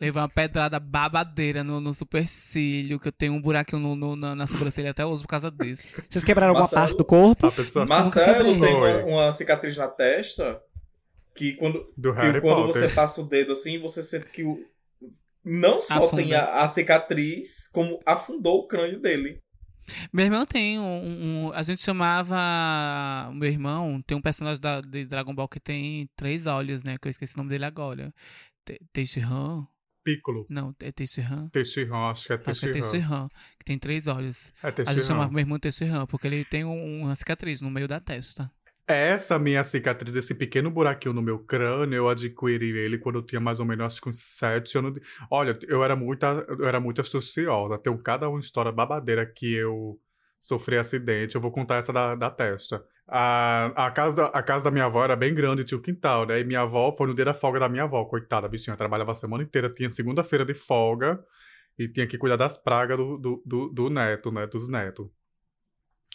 Levei uma pedrada babadeira no, no supercílio, que eu tenho um buraquinho no, no- na, na sobrancelha até hoje por causa disso. Vocês quebraram alguma Marcelo? parte do corpo? A pessoa Marcelo tem uma, uma cicatriz na testa que quando, do que quando Potter. você passa o dedo assim, você sente que o, não só Afunda. tem a, a cicatriz, como afundou o crânio dele. Meu irmão tem um, um- A gente chamava. Meu irmão tem um personagem da, de Dragon Ball que tem três olhos, né? Que eu esqueci o nome dele agora. Te- Tenshinhan? Piccolo. Não, é Tenshinhan? Teixeira, acho que é Acho que é Teixeira. Que tem três olhos. É A gente Teixeira. chamava meu irmão Tenshinhan, porque ele tem um- uma cicatriz no meio da testa. Essa minha cicatriz, esse pequeno buraquinho no meu crânio, eu adquiri ele quando eu tinha mais ou menos, acho que uns sete anos. De... Olha, eu era muito, eu era muito astuciosa. Tem cada uma história babadeira que eu sofri acidente. Eu vou contar essa da, da testa. A, a, casa, a casa da minha avó era bem grande, tinha um quintal, né? E minha avó foi no dia da folga da minha avó, coitada, a bichinha. Trabalhava a semana inteira, tinha segunda-feira de folga e tinha que cuidar das pragas do, do, do, do neto, né? Dos netos.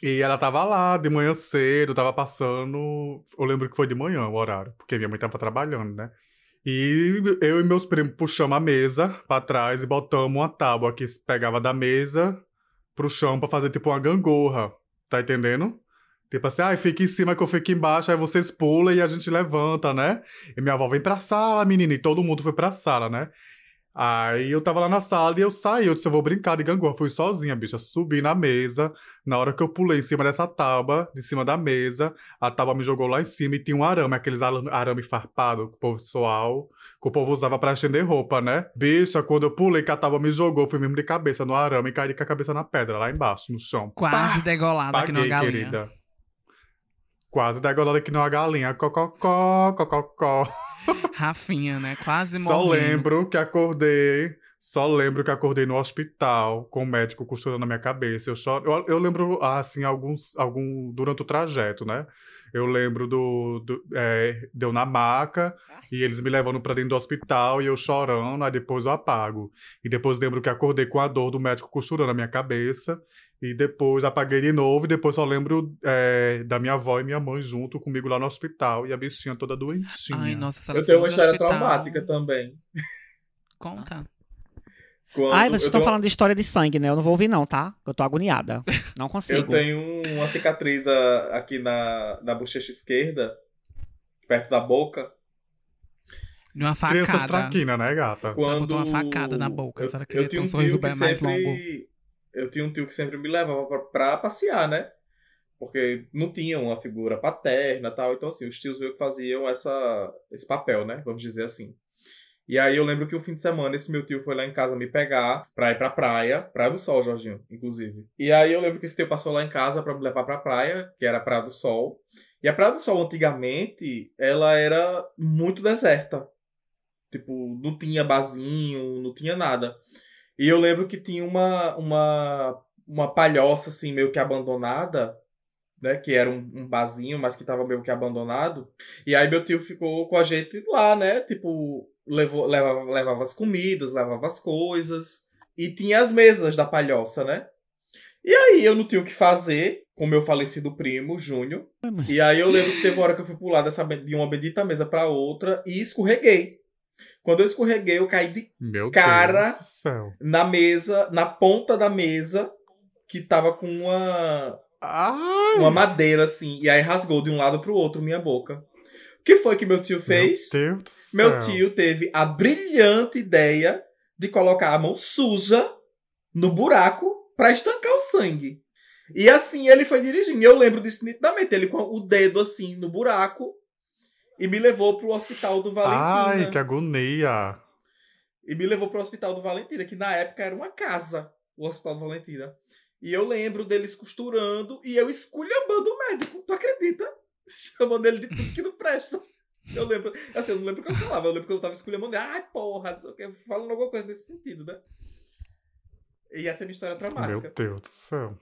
E ela tava lá de manhã cedo, tava passando. Eu lembro que foi de manhã o horário, porque minha mãe tava trabalhando, né? E eu e meus primos puxamos a mesa pra trás e botamos uma tábua que pegava da mesa pro chão pra fazer tipo uma gangorra. Tá entendendo? Tipo assim, ai, fica em cima que eu fico embaixo, aí vocês pulam e a gente levanta, né? E minha avó vem pra sala, menina, e todo mundo foi pra sala, né? Aí eu tava lá na sala e eu saí, eu disse, eu vou brincar de gangorra. Fui sozinha, bicha, subi na mesa. Na hora que eu pulei em cima dessa tábua, de cima da mesa, a tábua me jogou lá em cima e tinha um arame, aqueles arame, farpado que o povo pessoal, que o povo usava pra estender roupa, né? Bicha, quando eu pulei que a tábua me jogou, fui mesmo de cabeça no arame e caí com a cabeça na pedra, lá embaixo, no chão. Quase degolada aqui Paguei, numa galinha. querida. Quase degolada aqui numa galinha. Cococó, cococó. Rafinha, né? Quase Só morrendo. lembro que acordei. Só lembro que acordei no hospital com o médico costurando a minha cabeça. Eu, choro, eu, eu lembro, assim, alguns, algum, durante o trajeto, né? Eu lembro do. do é, deu na maca e eles me levando pra dentro do hospital e eu chorando, aí depois eu apago. E depois lembro que acordei com a dor do médico costurando a minha cabeça. E depois apaguei de novo, e depois só lembro é, da minha avó e minha mãe junto comigo lá no hospital e a bichinha toda doentinha. Ai, nossa, Eu tenho uma história hospital- traumática também. Conta. Quando Ai, vocês estão tenho- falando de história de sangue, né? Eu não vou ouvir, não, tá? Eu tô agoniada. Não consigo. Eu tenho uma cicatriz ah, aqui na, na bochecha esquerda, perto da boca. De uma facada. Crianças traquinas, né, gata? Quando botou uma facada na boca, Eu, será que eu tem um um sorriso tio que bem mais longo? Eu tinha um tio que sempre me levava pra, passear, né? Porque não tinha uma figura paterna tal. Então, assim, os tios meio que faziam essa, esse papel, né? Vamos dizer assim. E aí eu lembro que o fim de semana esse meu tio foi lá em casa me pegar pra ir pra praia. Praia do Sol, Jorginho, inclusive. E aí eu lembro que esse tio passou lá em casa pra me levar pra praia, que era Praia do Sol. E a Praia do Sol, antigamente, ela era muito deserta. Tipo, não tinha barzinho, não tinha nada. E eu lembro que tinha uma, uma, uma palhoça, assim, meio que abandonada, né? Que era um, um barzinho, mas que tava meio que abandonado. E aí meu tio ficou com a gente lá, né? Tipo, levou, levava, levava as comidas, levava as coisas. E tinha as mesas da palhoça, né? E aí eu não tinha o que fazer com meu falecido primo, Júnior. E aí eu lembro que teve uma hora que eu fui pular dessa, de uma bendita mesa pra outra e escorreguei. Quando eu escorreguei, eu caí de Meu Cara- na mesa, na ponta da mesa, que tava com uma, Ai, uma madeira assim, e aí rasgou de um lado pro outro minha boca. O que foi que meu tio fez? Meu. Meu tio teve a brilhante ideia de colocar a mão suja no buraco pra estancar o sangue. E assim ele foi dirigindo. E eu lembro disso nitidamente. Ele com o dedo assim no buraco e me levou pro hospital do Valentina. Ai, que agonia. E me levou pro hospital do Valentina, que na época era uma casa, o hospital do Valentina. E eu lembro deles costurando e eu esculhambando o médico. Tu acredita? Chamando ele de tudo que não presta. Eu lembro, assim, eu não lembro o que eu falava, eu lembro que eu tava esculhambando. Ai, porra, não sei o que, falando alguma coisa nesse sentido, né? E essa é a minha história Meu traumática. Deus do céu.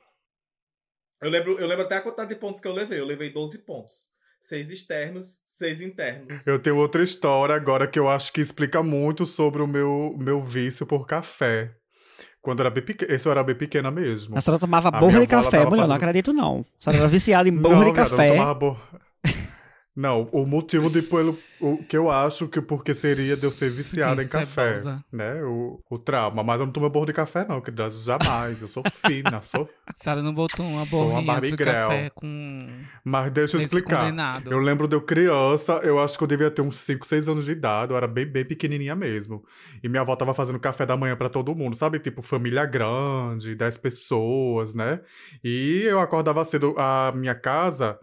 Eu lembro, eu lembro até a quantidade de pontos que eu levei. Eu levei 12 pontos. Seis externos, seis internos. Eu tenho outra história agora que eu acho que explica muito sobre o meu, meu vício por café. Quando era bem pequena. Esse eu era bem pequena mesmo. A senhora tomava A borra de café, mulher, não fazendo- acredito não. A senhora era viciada em borra de viado, eu café. tomava borra. Não, o motivo de pelo o que eu acho que porque seria de eu ser viciada em é café, né? O, o trauma, mas eu não tomo borro de café não, querida, jamais. Eu sou fina, sou. A senhora não botou uma borrinha de café com Mas deixa eu explicar. condensado. Eu lembro de eu criança, eu acho que eu devia ter uns 5, 6 anos de idade, eu era bem, bem pequenininha mesmo. E minha avó tava fazendo café da manhã pra todo mundo, sabe? Tipo, família grande, 10 pessoas, né? E eu acordava cedo, a minha casa,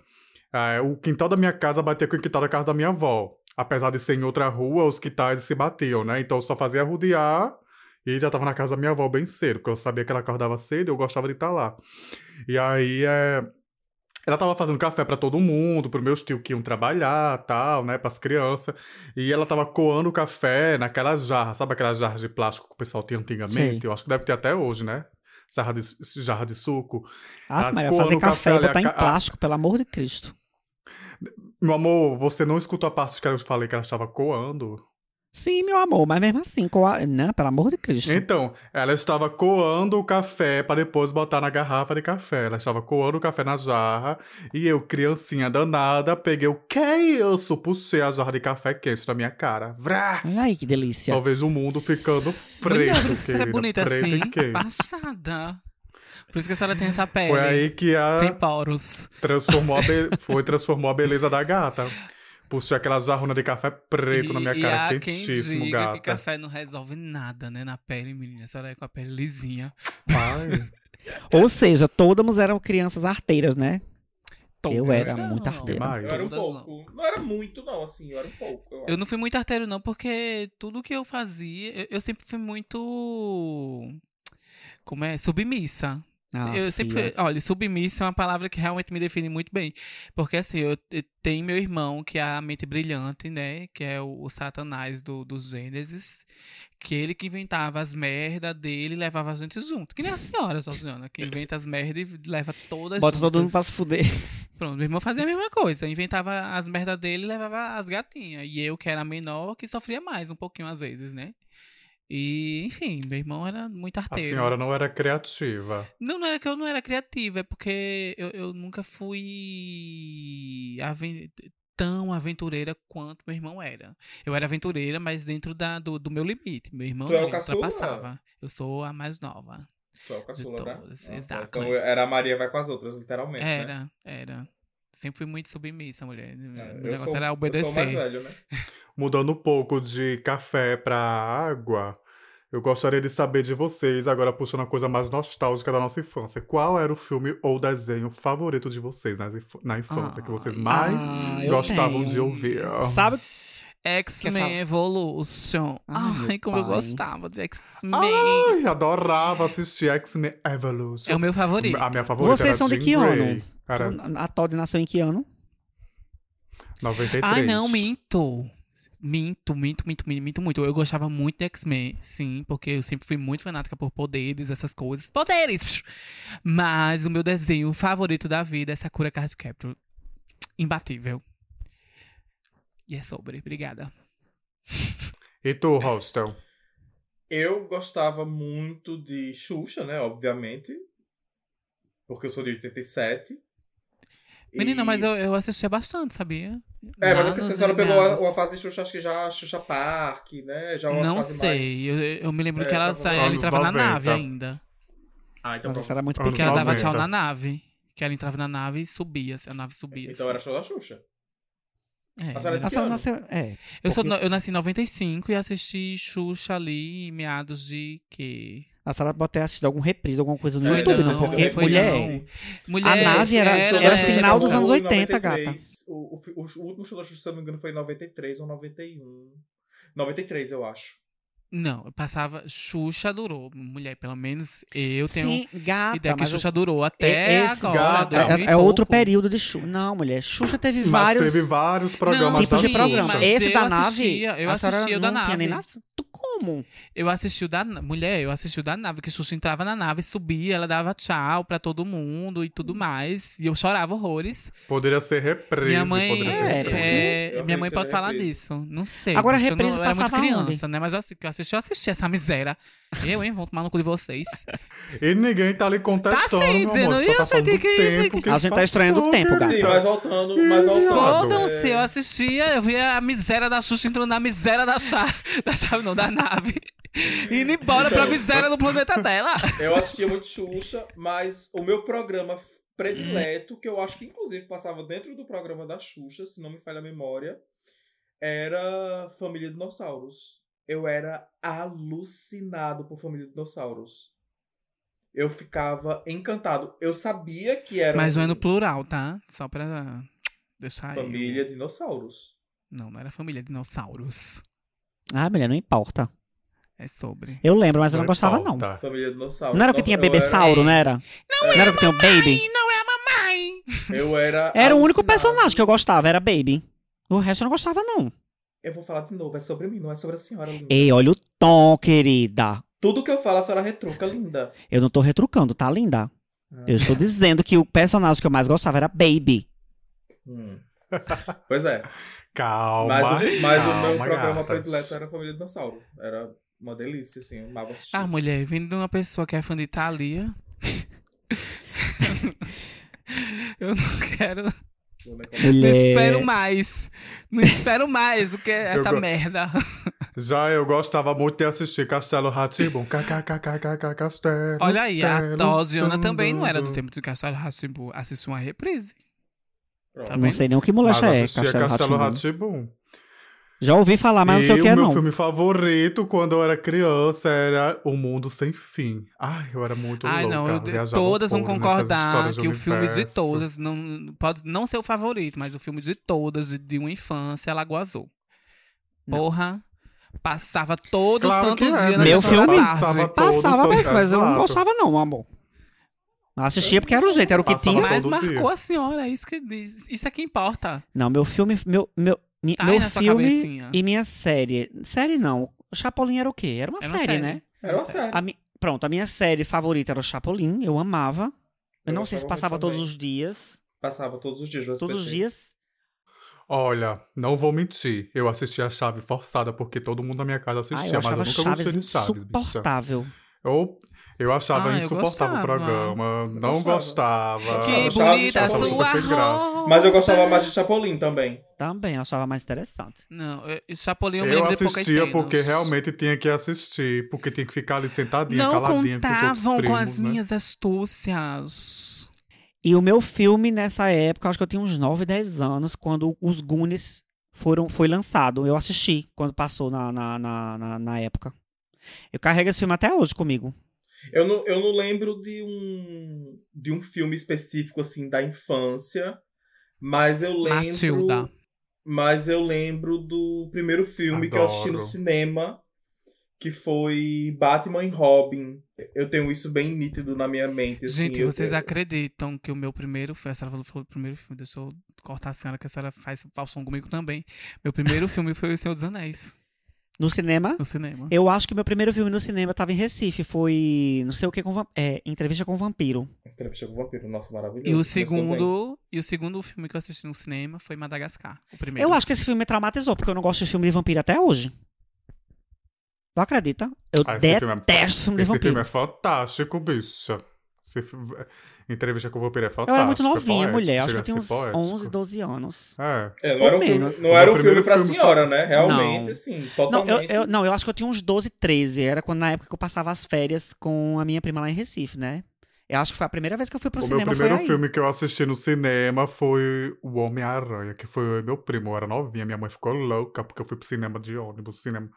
eh, o quintal da minha casa batia com o quintal da casa da minha avó. Apesar de ser em outra rua, os quintais se batiam, né? Então eu só fazia rodear e já tava na casa da minha avó bem cedo, porque eu sabia que ela acordava cedo e eu gostava de estar lá. E aí, é... Ela tava fazendo café pra todo mundo, pros meus tios que iam trabalhar, tal, né, pras crianças. E ela tava coando o café naquelas jarras, sabe aquelas jarras de plástico que o pessoal tinha antigamente? Sei. Eu acho que deve ter até hoje, né? Jarra de, jarra de suco. Ah, coando fazer café café botar a em plástico, pelo amor de Cristo. Meu amor, você não escutou a parte que eu falei que ela estava coando? Sim, meu amor, mas mesmo assim, com a... não, pelo amor de Cristo. Então, ela estava coando o café para depois botar na garrafa de café. Ela estava coando o café na jarra e eu, criancinha danada, peguei o que é isso? Puxei a jarra de café quente na minha cara. Vrá! Olha aí que delícia. Só vejo o mundo ficando Mulher, preto, ela querida. é bonita preto assim. e quente. Passada. Por isso que a senhora tem essa pele. Foi aí que a Sem poros. transformou a, be... Foi, transformou a beleza da gata. Puxei aquela jarrona de café preto na minha E- e cara, quentíssimo, quem diga gata. que café não resolve nada, né? Na pele, menina. A senhora é com a pele lisinha. Ai. Ou seja, todas eram crianças arteiras, né? Todas Eu era não. muito arteira. Demais. Eu era um Todas não. pouco. Não era muito, não, assim, eu era um pouco. Eu Eu não fui muito arteiro, não, porque tudo que eu fazia, eu, eu sempre fui muito. Como é? Submissa. Ah, eu sempre fui, olha, submissa é uma palavra que realmente me define muito bem. Porque assim, eu, eu tenho meu irmão, que é a mente brilhante, né? Que é o, o satanás do, dos Gênesis. Que ele que inventava as merdas dele e levava a gente junto. Que nem a senhora, Sosiana, que inventa as merdas e leva todas Bota todo mundo juntas. pra se fuder. Pronto, meu irmão fazia a mesma coisa. Inventava as merdas dele e levava as gatinhas. E eu, que era menor, que sofria mais um pouquinho às vezes, né? E, enfim, meu irmão era muito A arteiro. senhora não era criativa. Não, não era que eu não era criativa, é porque eu, eu nunca fui aven- tão aventureira quanto meu irmão era. Eu era aventureira, mas dentro da, do, do meu limite. Meu irmão Tu é o caçula? ultrapassava. Eu sou a mais nova. Tu é o caçula, né? Ah, exato. Então era a Maria vai com as outras, literalmente. Né? Era, era. Sempre fui muito submissa, mulher. É, o eu, negócio sou, era eu obedecer. sou o mais velho, né? Mudando um pouco de café pra água, eu gostaria de saber de vocês, agora puxando uma coisa mais nostálgica da nossa infância. Qual era o filme ou desenho favorito de vocês na, inf- na infância, que vocês Ai. mais Ah, eu gostavam de ouvir? Sabe? X-Men? Evolution. Ai, Ai, como eu pai. gostava de X-Men. Ai, adorava assistir X-Men Evolution. É o meu favorito. A minha favorita Vocês era são de Jean que Grey. ano? Era A Todd nasceu em que ano? 93. Ai, não, minto. Minto, minto, minto, minto, minto, muito. Eu gostava muito de X-Men, sim, porque eu sempre fui muito fanática por poderes, essas coisas. Poderes! Mas o meu desenho favorito da vida é Sakura Card Capture. Imbatível. E é sobre. Obrigada. E tu, Hostel? Eu gostava muito de Xuxa, né? Obviamente. Porque eu sou de 87. Menina, E- mas eu, eu assistia bastante, sabia? É, mas é porque a senhora pegou a- uma fase de Xuxa, acho que já Xuxa Park, né? Já uma Não fase sei. Eu, eu me lembro É, que ela, ela entrava na 90. nave ainda. Mais... Ah, então Mas essa era muito Porque ela dava 90. tchau na nave. Que ela entrava na nave e subia. A nave subia. Então era show da Xuxa. É, A senhora é de A que senhora ano? nasceu. É. eu, sou, porque- eu nasci em 95 e assisti Xuxa ali em meados de quê? A senhora pode ter assistido algum reprise, alguma coisa no Foi YouTube, não, não, porque foi mulher. não. Mulher, nave era- show era final dos anos em 80, 93. O, o, o, o último show da Xuxa, se eu não me engano, foi em 93 ou 91. 93, eu acho. Não, eu passava. Xuxa durou. Mulher, pelo menos eu tenho Sim, gata, ideia que Xuxa durou até É, esse- agora. Gata. 2000 é, é outro período de Xuxa. Não, mulher. Xuxa teve Mas vários teve vários programas tipos da de Xuxa. programa. Esse eu da nave. assistia, eu a senhora assistia o da não tinha nem nave. nascido. Como? Eu assisti o da mulher, eu assisti o da nave, que Xuxa entrava na nave, subia, ela dava tchau pra todo mundo e tudo mais. E eu chorava horrores. Poderia ser reprise. minha mãe, poderia ser é, reprise. é, Eu minha mãe pode falar reprise. disso. Não sei. Agora, a eu reprise não, eu era muito passava onde? criança, né? Mas eu, assi- que eu assisti, eu assisti essa miséria. Eu, hein? Vou tomar no cu de vocês. E ninguém tá ali contestando, Tá sim, meu amor. dizendo, Só "Ih, tá falando que- tempo que- A gente tá estranhando o tempo, gata. Sim, mas voltando, mas voltando. Fodam-se, é, eu assistia, eu via a miséria da Xuxa entrando na miséria da chave, da chave não, da nave. Indo embora pra Então. miséria do planeta dela. Eu assistia muito Xuxa, mas o meu programa predileto, que eu acho que inclusive passava dentro do programa da Xuxa, se não me falha a memória, era Família Dinossauros. Eu era alucinado por Família Dinossauros. Eu ficava encantado. Eu sabia que era Mas não é no plural, tá? Só pra deixar aí. Família Dinossauros. Não, não era família dinossauros. Ah, mulher, não importa. É sobre. Eu lembro, mas eu não Não gostava, não. importa. Família Dinossauros. Não era o que Nossa, tinha eu bebê-sauro, era- não era? Não, era o que tinha o Baby? não é a mamãe! Eu era. Era o único alucinado. personagem que eu gostava, era Baby. O resto eu não gostava, não. Eu vou falar de novo, é sobre mim, não é sobre a senhora linda. Ei, olha o tom, querida. Tudo que eu falo, a senhora retruca, linda. Eu não tô retrucando, tá linda? Ah. Eu estou dizendo que o personagem que eu mais gostava era Baby. Hum. Pois é. Calma. Mas, o- mas o calma, meu programa gatas. predileto era Família Dinossauro. Era uma delícia, assim, eu amava assistir. Ah, mulher, vindo de uma pessoa que é fã de Thalia. eu não quero. Não espero mais. Não espero mais do que essa go- merda. Já eu gostava muito de assistir Castelo. KKKKK Castelo. Olha aí, a Tosiana também não era do tempo de Castelo Rassimbu. Assistiu uma reprise. Tá não sei nem o que molecha é, Castelo Castelo. Ratibum. Já ouvi falar, mas não e sei o que é, o meu não. filme favorito quando eu era criança era O Mundo Sem Fim. Ai, eu era muito Ai, louca. não, eu, todas vão concordar que o filme de todas, não, pode não ser o favorito, mas o filme de todas, de uma infância, é Lagoa Azul. Não. Porra, passava todo Claro santo é, dia né? na Meu filme. Passava todo Passava, mas, mas eu não gostava, não, amor. Assistia porque era o jeito, era o que Passava tinha. Mas marcou dia. a senhora, isso que isso é que importa. Não, meu filme. Meu, meu, mi- Tá meu filme e minha série. Série não. O Chapolin era o quê? Era uma, Era uma série, série. né? Era uma série. A mi- Pronto, a minha série favorita era o Chapolin, eu amava. Eu, Eu não sei se passava todos os dias. Passava todos os dias Todos os dias. Olha, não vou mentir. Eu assistia a Chave forçada porque todo mundo na minha casa Ah, assistia, mas eu nunca gostei de Chaves, bicha. insuportável. Eu, eu achava Ah, eu insuportável o programa. Não gostava. gostava. Que eu gostava de bonita Chapolin, sua graça. Mas eu gostava mais de Chapolin também. Também, eu achava mais interessante. Não, eu- Chapolin eu me Eu assistia cenas. porque realmente tinha que assistir. Porque tinha que ficar ali sentadinha, Não caladinha outros contavam com primos, as né? minhas astúcias. E o meu filme nessa época, acho que eu tinha uns 9, 10 anos, quando os Goonies foram, foi lançado. Eu assisti quando passou na, na, na, na, na época. Eu carrego esse filme até hoje comigo. Eu não, eu não lembro de um, de um filme específico, assim, da infância. Mas eu lembro. Matilda. Mas eu lembro do primeiro filme que eu assisti no Adoro. cinema, que foi Batman e Robin. Eu tenho isso bem nítido na minha mente. Assim, Gente, vocês eu- acreditam que o meu primeiro filme, a senhora falou, falou do primeiro filme, deixa eu cortar a senhora que a senhora faz falsão comigo também. Meu primeiro filme foi O Senhor dos Anéis, No cinema, no cinema. eu acho que meu primeiro filme no cinema tava em Recife. Foi não sei o que com é, Entrevista com o Vampiro. Entrevista com o Vampiro, nossa, maravilhoso. E o segundo, e o segundo filme que eu assisti no cinema foi Madagascar, o primeiro. Eu acho que esse filme me traumatizou, porque eu não gosto de filme de vampiro até hoje. Tu acredita? Eu Ah, esse filme é- detesto filme de Esse vampiro. filme é fantástico, bicha. Esse fi- Entrevista com o Vampiro é fantástico. Eu era muito é novinha, poético, mulher. Acho que eu tinha uns poético. 11, 12 anos. É. É, não era um filme, menos. não era O um filme primeiro pra filme senhora, né? Realmente, Não. assim, Não totalmente. eu, eu- não, eu acho que eu tinha uns 12, 13. Era quando, na época que eu passava as férias com a minha prima lá em Recife, né? Eu acho que foi a primeira vez que eu fui pro O cinema. primeiro foi aí. filme que eu assisti no cinema foi O Homem-Aranha, que foi eu meu primo. Eu era novinha, minha mãe ficou louca porque eu fui pro cinema de ônibus. Cinema,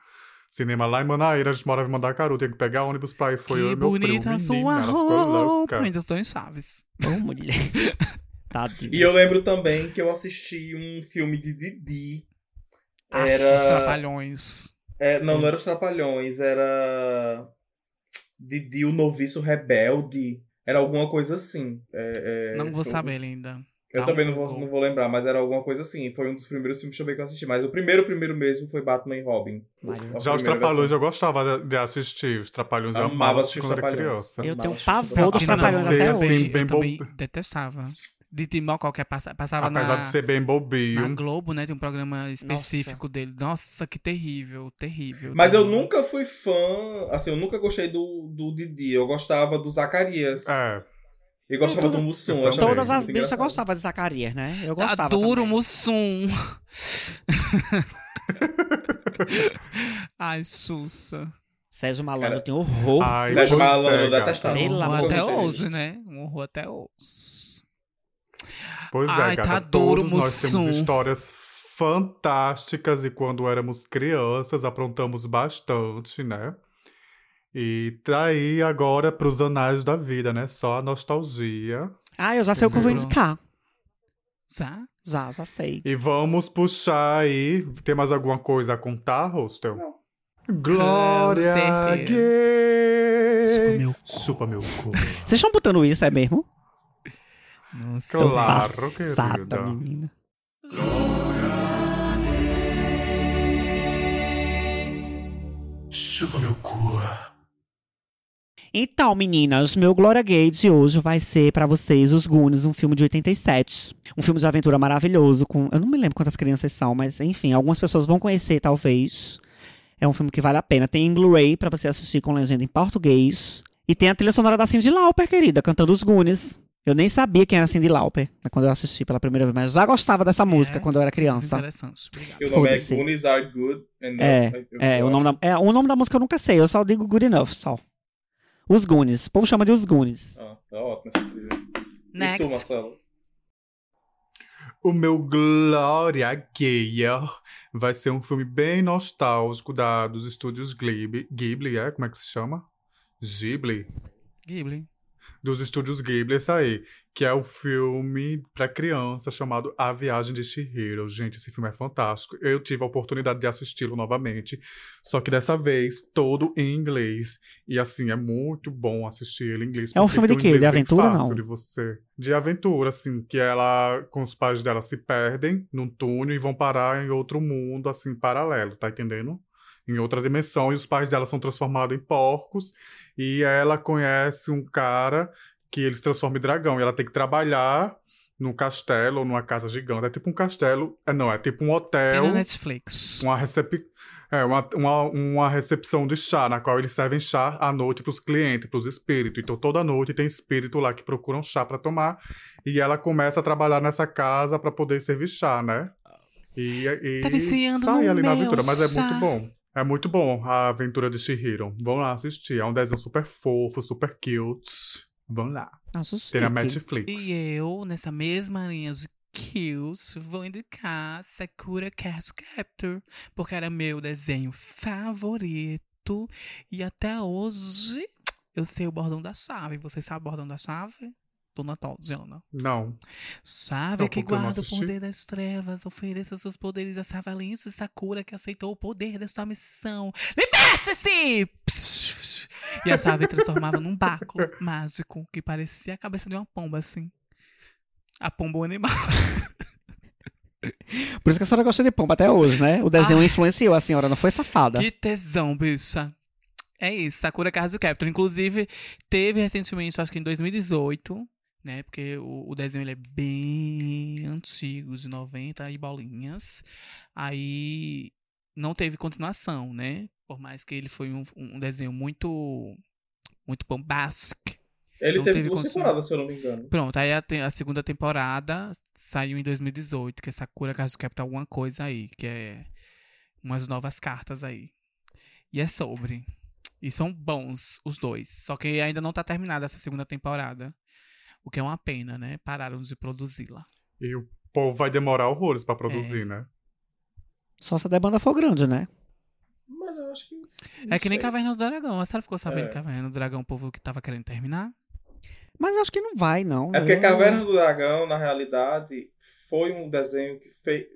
cinema lá em Manaíra, a gente morava em Mandacaru, tinha que pegar ônibus pra ir. Foi eu que e meu primo. bonita a Menina, sua ela ficou roupa. louca. Ainda estou em Chaves. Ô, mulher. Tadinha. E eu lembro também que eu assisti um filme de Didi. Ah, Os Era. Trapalhões. É, não, não era os Trapalhões, era. Didi, o Noviço Rebelde. Era alguma coisa assim. É, é, Não vou foi- saber ainda. Eu Tá também não vou, não vou lembrar, mas era alguma coisa assim. Foi um dos primeiros filmes também que eu assisti. Mas o primeiro, primeiro mesmo foi Batman e Robin. Já os Trapalhões versão. eu gostava de, assistir. Os Trapalhões eu Amava amava assistir quando era Trapalhões. criança. Eu tenho pavor dos trapalhões ser até assim, hoje. bem eu também bo- detestava. De Timó qualquer passa- passava Apesar na, de ser bem na bobinho. Globo, né? Tem um programa específico dele. Nossa, que terrível, terrível. Mas eu terrível. nunca fui fã, assim, eu nunca gostei do, do Didi. Eu gostava do Zacarias. É. E gostava do Mussum. eu eu achava Todas as bichas engraçado. gostavam de Zacarias, né? Eu Tá gostava duro, também. Mussum. Ai, Sussa. Sérgio Malandro Cara, tem horror. Ai, Sérgio Malandro, é, eu detestava. Pelo Um horror amor até hoje, né? Um horror até hoje. Pois Ai, é, gata. tá duro, Todos nós temos Mussum. histórias fantásticas e quando éramos crianças aprontamos bastante, né? E tá aí agora pros anais da vida, né? Só a nostalgia. Ah, eu já sei o que eu vou indicar. Já? Já, já sei. E vamos puxar aí. Tem mais alguma coisa a contar, Hostel? Não. Glória Gay! Chupa meu cu. Chupa meu cu. Vocês estão botando isso, é mesmo? Nossa, Claro, Passada, querida. menina. Chupa meu cu. Então, meninas, meu Glória Gay de hoje vai ser pra vocês Os Goonies, um filme de 87. Um filme de aventura maravilhoso com, eu não me lembro quantas crianças são, mas enfim, algumas pessoas vão conhecer talvez. É um filme que vale a pena. Tem em Blu-ray pra você assistir com legenda em português. E tem a trilha sonora da Cindy Lauper, querida, cantando Os Goonies. Eu nem sabia quem era Cindy Lauper né, quando eu assisti pela primeira vez, mas já gostava dessa música É, quando eu era criança. Interessante. O nome é. Goonies Are Good É, Enough. Eu- É, eu o nome, da, é, o nome da música eu nunca sei, eu só digo Good Enough, só. Os Goonies. O povo chama de Os Goonies. Ah, tá ótimo essa trilha. E Next. tu, Marcelo? O meu Glória Gayer vai ser um filme bem nostálgico da, dos estúdios Ghibli, Ghibli, é? Como é que se chama? Ghibli? Ghibli. Dos estúdios Ghibli, esse aí. Que é um filme pra criança chamado A Viagem de Chihiro. Gente, esse filme é fantástico. Eu tive a oportunidade de assisti-lo novamente. Só que dessa vez, todo em inglês. E assim, é muito bom assistir ele em inglês. É um filme de quê? De aventura, fácil não? De você. De aventura, assim. Que ela, com os pais dela, se perdem num túnel e vão parar em outro mundo, assim, paralelo. Tá entendendo? Em outra dimensão. E os pais dela são transformados em porcos. E ela conhece um cara que ele se transforma em dragão. E ela tem que trabalhar num castelo ou numa casa gigante. É tipo um castelo. É, não, é tipo um Tem hotel. na Netflix. Uma, recep... é, uma, uma, uma recepção de chá, na qual eles servem chá à noite pros clientes, pros espíritos. Então toda noite tem espírito lá que procuram chá pra tomar. E ela começa a trabalhar nessa casa pra poder servir chá, né? E, e Tá sai ali na aventura. Mas é chá. muito bom. É muito bom a aventura de Shihiro. Vão lá assistir. É um desenho super fofo, super cute. Vão lá. Nossa, Tem na. Netflix. E eu, nessa mesma linha de kills, vou indicar Sakura Card Captor, porque era meu desenho favorito. E até hoje eu sei o bordão da chave. Você sabe o bordão da chave? Dona Todiana. Não. Chave Não, que guarda o poder das trevas, ofereça seus poderes a essa valente Sakura que aceitou o poder desta missão. Liberte-se! E a chave transformava num báculo mágico que parecia a cabeça de uma pomba, assim. A pomba um animal. Por isso que a senhora gosta de pomba até hoje, né? O desenho Ai. influenciou a senhora, não foi safada. Que tesão, bicha. É isso, Sakura Card Captor. Inclusive, teve recentemente, acho que em 2018, né? Porque o, o desenho ele é bem antigo, de 90 e bolinhas. Aí não teve continuação, né? Por mais que ele foi um, um desenho muito muito bombástico. Ele teve teve duas temporadas, se eu não me engano. Pronto, aí a, te- a segunda temporada saiu em 2018, que é Sakura Card Captor alguma coisa aí, que é umas novas cartas aí. E é sobre. E são bons os dois. Só que ainda não tá terminada essa segunda temporada. O que é uma pena, né? Pararam de produzi-la. E o povo vai demorar horrores pra produzir, É. né? Só se a demanda for grande, né? Mas eu acho que. é que nem sei. Caverna do Dragão. A senhora ficou sabendo É. que Caverna do Dragão, o povo que tava querendo terminar? Mas acho que não vai, não. É porque Eu- Caverna do Dragão, na realidade, foi um desenho que fe-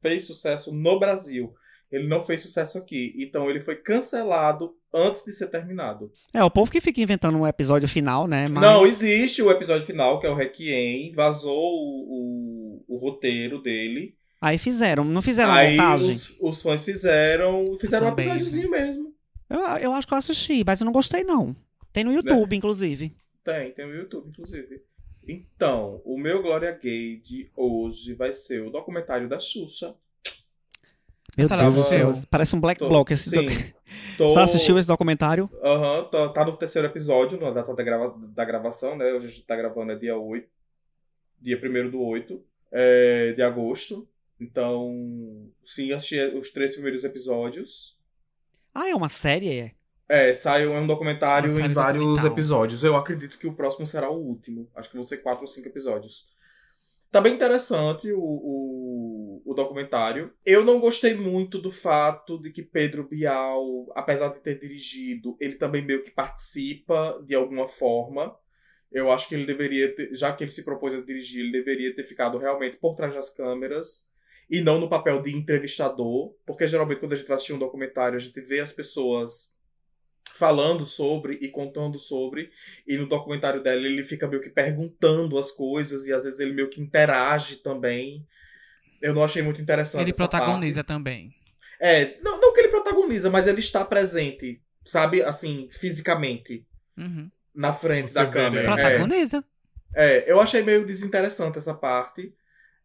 fez sucesso no Brasil. Ele não fez sucesso aqui. Então ele foi cancelado antes de ser terminado. É, o povo que fica inventando um episódio final, né? Mas... Não, existe o episódio final, que é o Requiem. Vazou o, o roteiro dele. Aí fizeram, não fizeram Aí montagem? os, os fãs fizeram. Fizeram um Também, episódiozinho mesmo. Eu, eu acho que eu assisti, mas eu não gostei, não. Tem no YouTube, inclusive. Tem, tem no YouTube, inclusive. Então, o meu Glória Gay de hoje vai ser o documentário da Xuxa. Meu Deus do céu. Parece um black Tô- block esse sim. doc- Tô... Você assistiu esse documentário? Aham, tá, tá no terceiro episódio, na data da, grava... da gravação, né? Hoje a gente tá gravando é dia 8. Dia 1 do 8 é, de agosto. Então, sim, assisti os três primeiros episódios. Ah, é uma série? É. É, saiu é um documentário Uma em vários documental. episódios. Eu acredito que o próximo será o último. Acho que vão ser quatro ou cinco episódios. Tá bem interessante o, o, o documentário. Eu não gostei muito do fato de que Pedro Bial, apesar de ter dirigido, ele também meio que participa de alguma forma. Eu acho que ele deveria ter, já que ele se propôs a dirigir, ele deveria ter ficado realmente por trás das câmeras e não no papel de entrevistador, porque geralmente quando a gente vai assistir um documentário, a gente vê as pessoas falando sobre e contando sobre, e no documentário dela ele fica meio que perguntando as coisas e às vezes ele meio que interage também. Eu não achei muito interessante Ele essa protagoniza parte. também. É, não, não que ele protagoniza, mas ele está presente, sabe, assim, fisicamente Uhum. na frente Você da câmera. É. Protagoniza. É, eu achei meio desinteressante essa parte,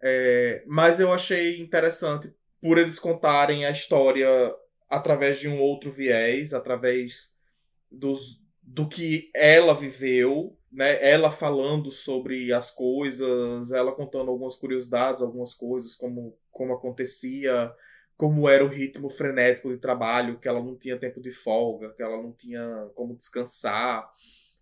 é, mas eu achei interessante por eles contarem a história através de um outro viés, através dos, do que ela viveu, né? Ela falando sobre as coisas, ela contando algumas curiosidades, algumas coisas, como, como acontecia, como era o ritmo frenético de trabalho, que ela não tinha tempo de folga, que ela não tinha como descansar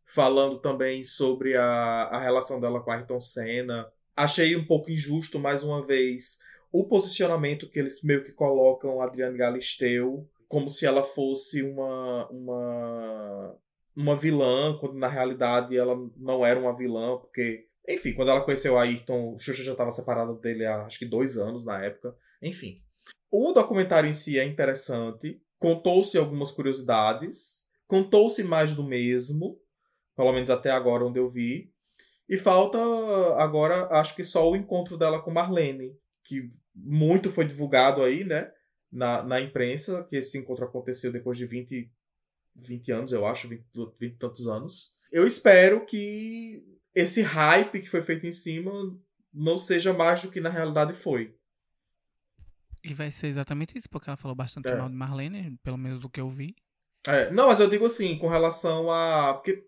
falando também sobre a, a relação dela com a Ayrton Senna. Achei um pouco injusto, mais uma vez, o posicionamento que eles meio que colocam a Adriane Galisteu como se ela fosse uma, uma, uma vilã, quando na realidade ela não era uma vilã, porque, enfim, quando ela conheceu a Ayrton, Xuxa já estava separada dele há acho que dois anos na época. Enfim. O documentário em si é interessante, contou-se algumas curiosidades, contou-se mais do mesmo, pelo menos até agora onde eu vi. E falta agora, acho que só o encontro dela com Marlene, que muito foi divulgado aí, né, na, na imprensa, que esse encontro aconteceu depois de 20, 20 anos, eu acho, 20, 20 e tantos anos. Eu espero que esse hype que foi feito em cima não seja mais do que na realidade foi. E vai ser exatamente isso, porque ela falou bastante É. mal de Marlene, pelo menos do que eu vi. É, não, mas eu digo assim, com relação a. Porque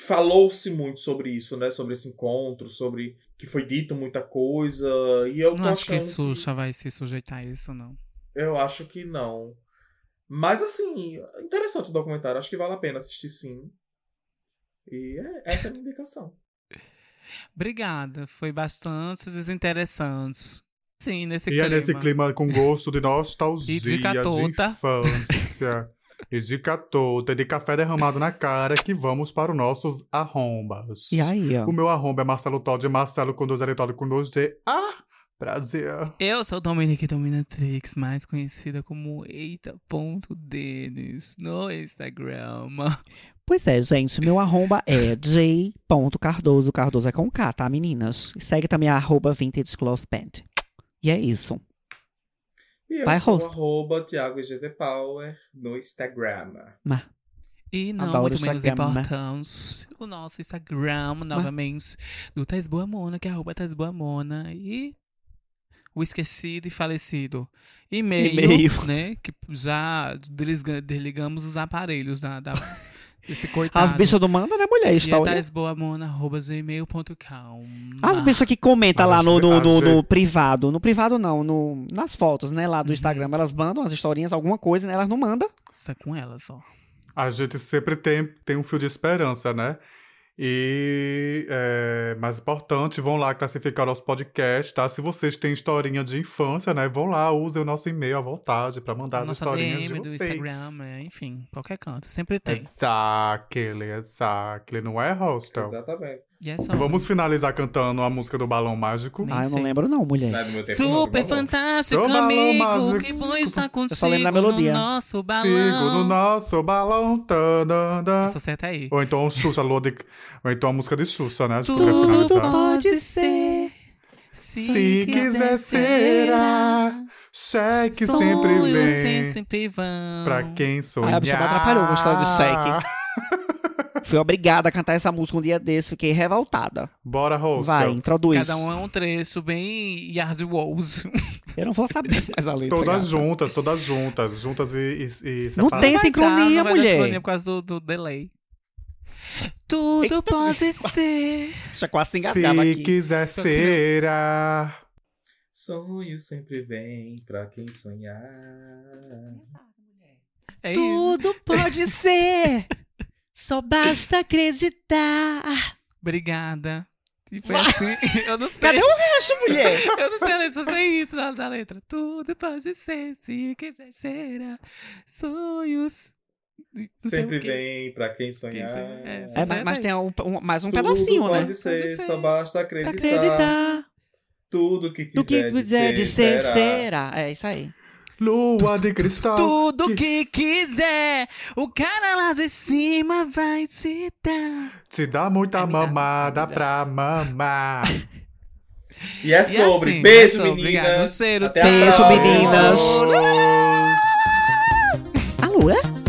falou-se muito sobre isso, né? Sobre esse encontro, sobre que foi dito muita coisa. E eu não tô acho que. Xuxa vai se sujeitar a isso, não. Eu acho que não. Mas assim, interessante o documentário. Acho que vale a pena assistir sim. E é, essa é a minha indicação. Obrigada, foi bastante desinteressante. Sim, nesse E clima. é nesse clima com gosto de nostalgia, E de infância. E de catota, e de café derramado na cara, que vamos para os nossos arrombas. E aí, ó. O meu arromba é Marcelo Todd, Marcelo com dois L, Todd com dois D. Ah, prazer. Eu sou Dominique Dominatrix, mais conhecida como Eita.Denis no Instagram. Pois é, gente, meu arroba é j.cardoso, Cardoso é com K, tá, meninas? E segue também a arroba Vintage Cloth Band. E é isso. E eu Vai, sou host. arroba Thiago IGT Power no Instagram. E não Adoro muito menos Instagram, né? importante, o nosso Instagram, novamente, do Thais Boa Mona, que é arroba Thais Boa Mona. E o esquecido e falecido e-mail, E-mail. né? Que já desliga- desligamos os aparelhos da, da, desse coitado. As bichas do manda, né, mulher? Está é. As bichas que comentam lá no, no, no- no privado. No privado não, no, nas fotos, né, lá do Uhum. Instagram. Elas mandam as historinhas, alguma coisa, né? Elas não mandam. Está com elas, ó. A gente sempre tem, tem um fio de esperança, né? E, é, mais importante, vão lá classificar o nosso podcast, tá? Se vocês têm historinha de infância, né? Vão lá, usem o nosso e-mail à vontade pra mandar as Nossa historinhas DM de do vocês. Instagram, é, enfim, qualquer canto. Sempre tem. Exactly, exactly. Não é, Hostel? Exatamente. E é só. Vamos finalizar cantando a música do Balão Mágico. Nem ah, eu não sei. lembro não, mulher. Não é do meu tempo, não, Super fantástico, Seu balão amigo. mágico. Que bom estar contigo só lembro da melodia. no nosso Sigo balão. no nosso balão. Tadanda. Essa certa aí. Ou então Xuxa, Lua de... Ou então a música de Xuxa, né? Tudo pode ser Se quiser será. Cheque sempre vem. sempre vão. Pra quem sonhar. Ai, a bicha me atrapalhou gostando de cheque. Fui obrigada a cantar essa música um dia desse, fiquei revoltada. Bora, Rosca. Vai, introduz. Cada um é um trecho bem Yard Walls. Eu não vou saber mais a letra. Todas gata. juntas, todas juntas. Juntas e, e, e Não tem sincronia, não vai mulher. sincronia por causa do, do delay. Tudo Eita, pode ser. Já quase se engasgava Se aqui. quiser será. Sonho sempre vem pra quem sonhar. É isso. Tudo pode ser. Só basta acreditar. Obrigada. E foi assim. Eu não sei. Cadê o resto, mulher? Eu não sei a letra, só sei isso na, na letra. Tudo pode ser, se quiser será. Sonhos. Não sei Sempre vem pra quem sonhar. Quem sonhar, é. É, mas, mas tem um, um- mais um Tudo pedacinho, pode né? ser, Pode ser. só basta acreditar. acreditar. Tudo que quiser, Do que quiser de ser, será. será. É isso aí. Lua de cristal. Tudo que quiser, o cara lá de cima vai te dar. Te dá muita dá, mamada pra mamar. E é E sobre. assim, Beijo, é sobre. Obrigado. meninas. Cheiro, Até a Beijo, meninas. Beijos. Alô, é?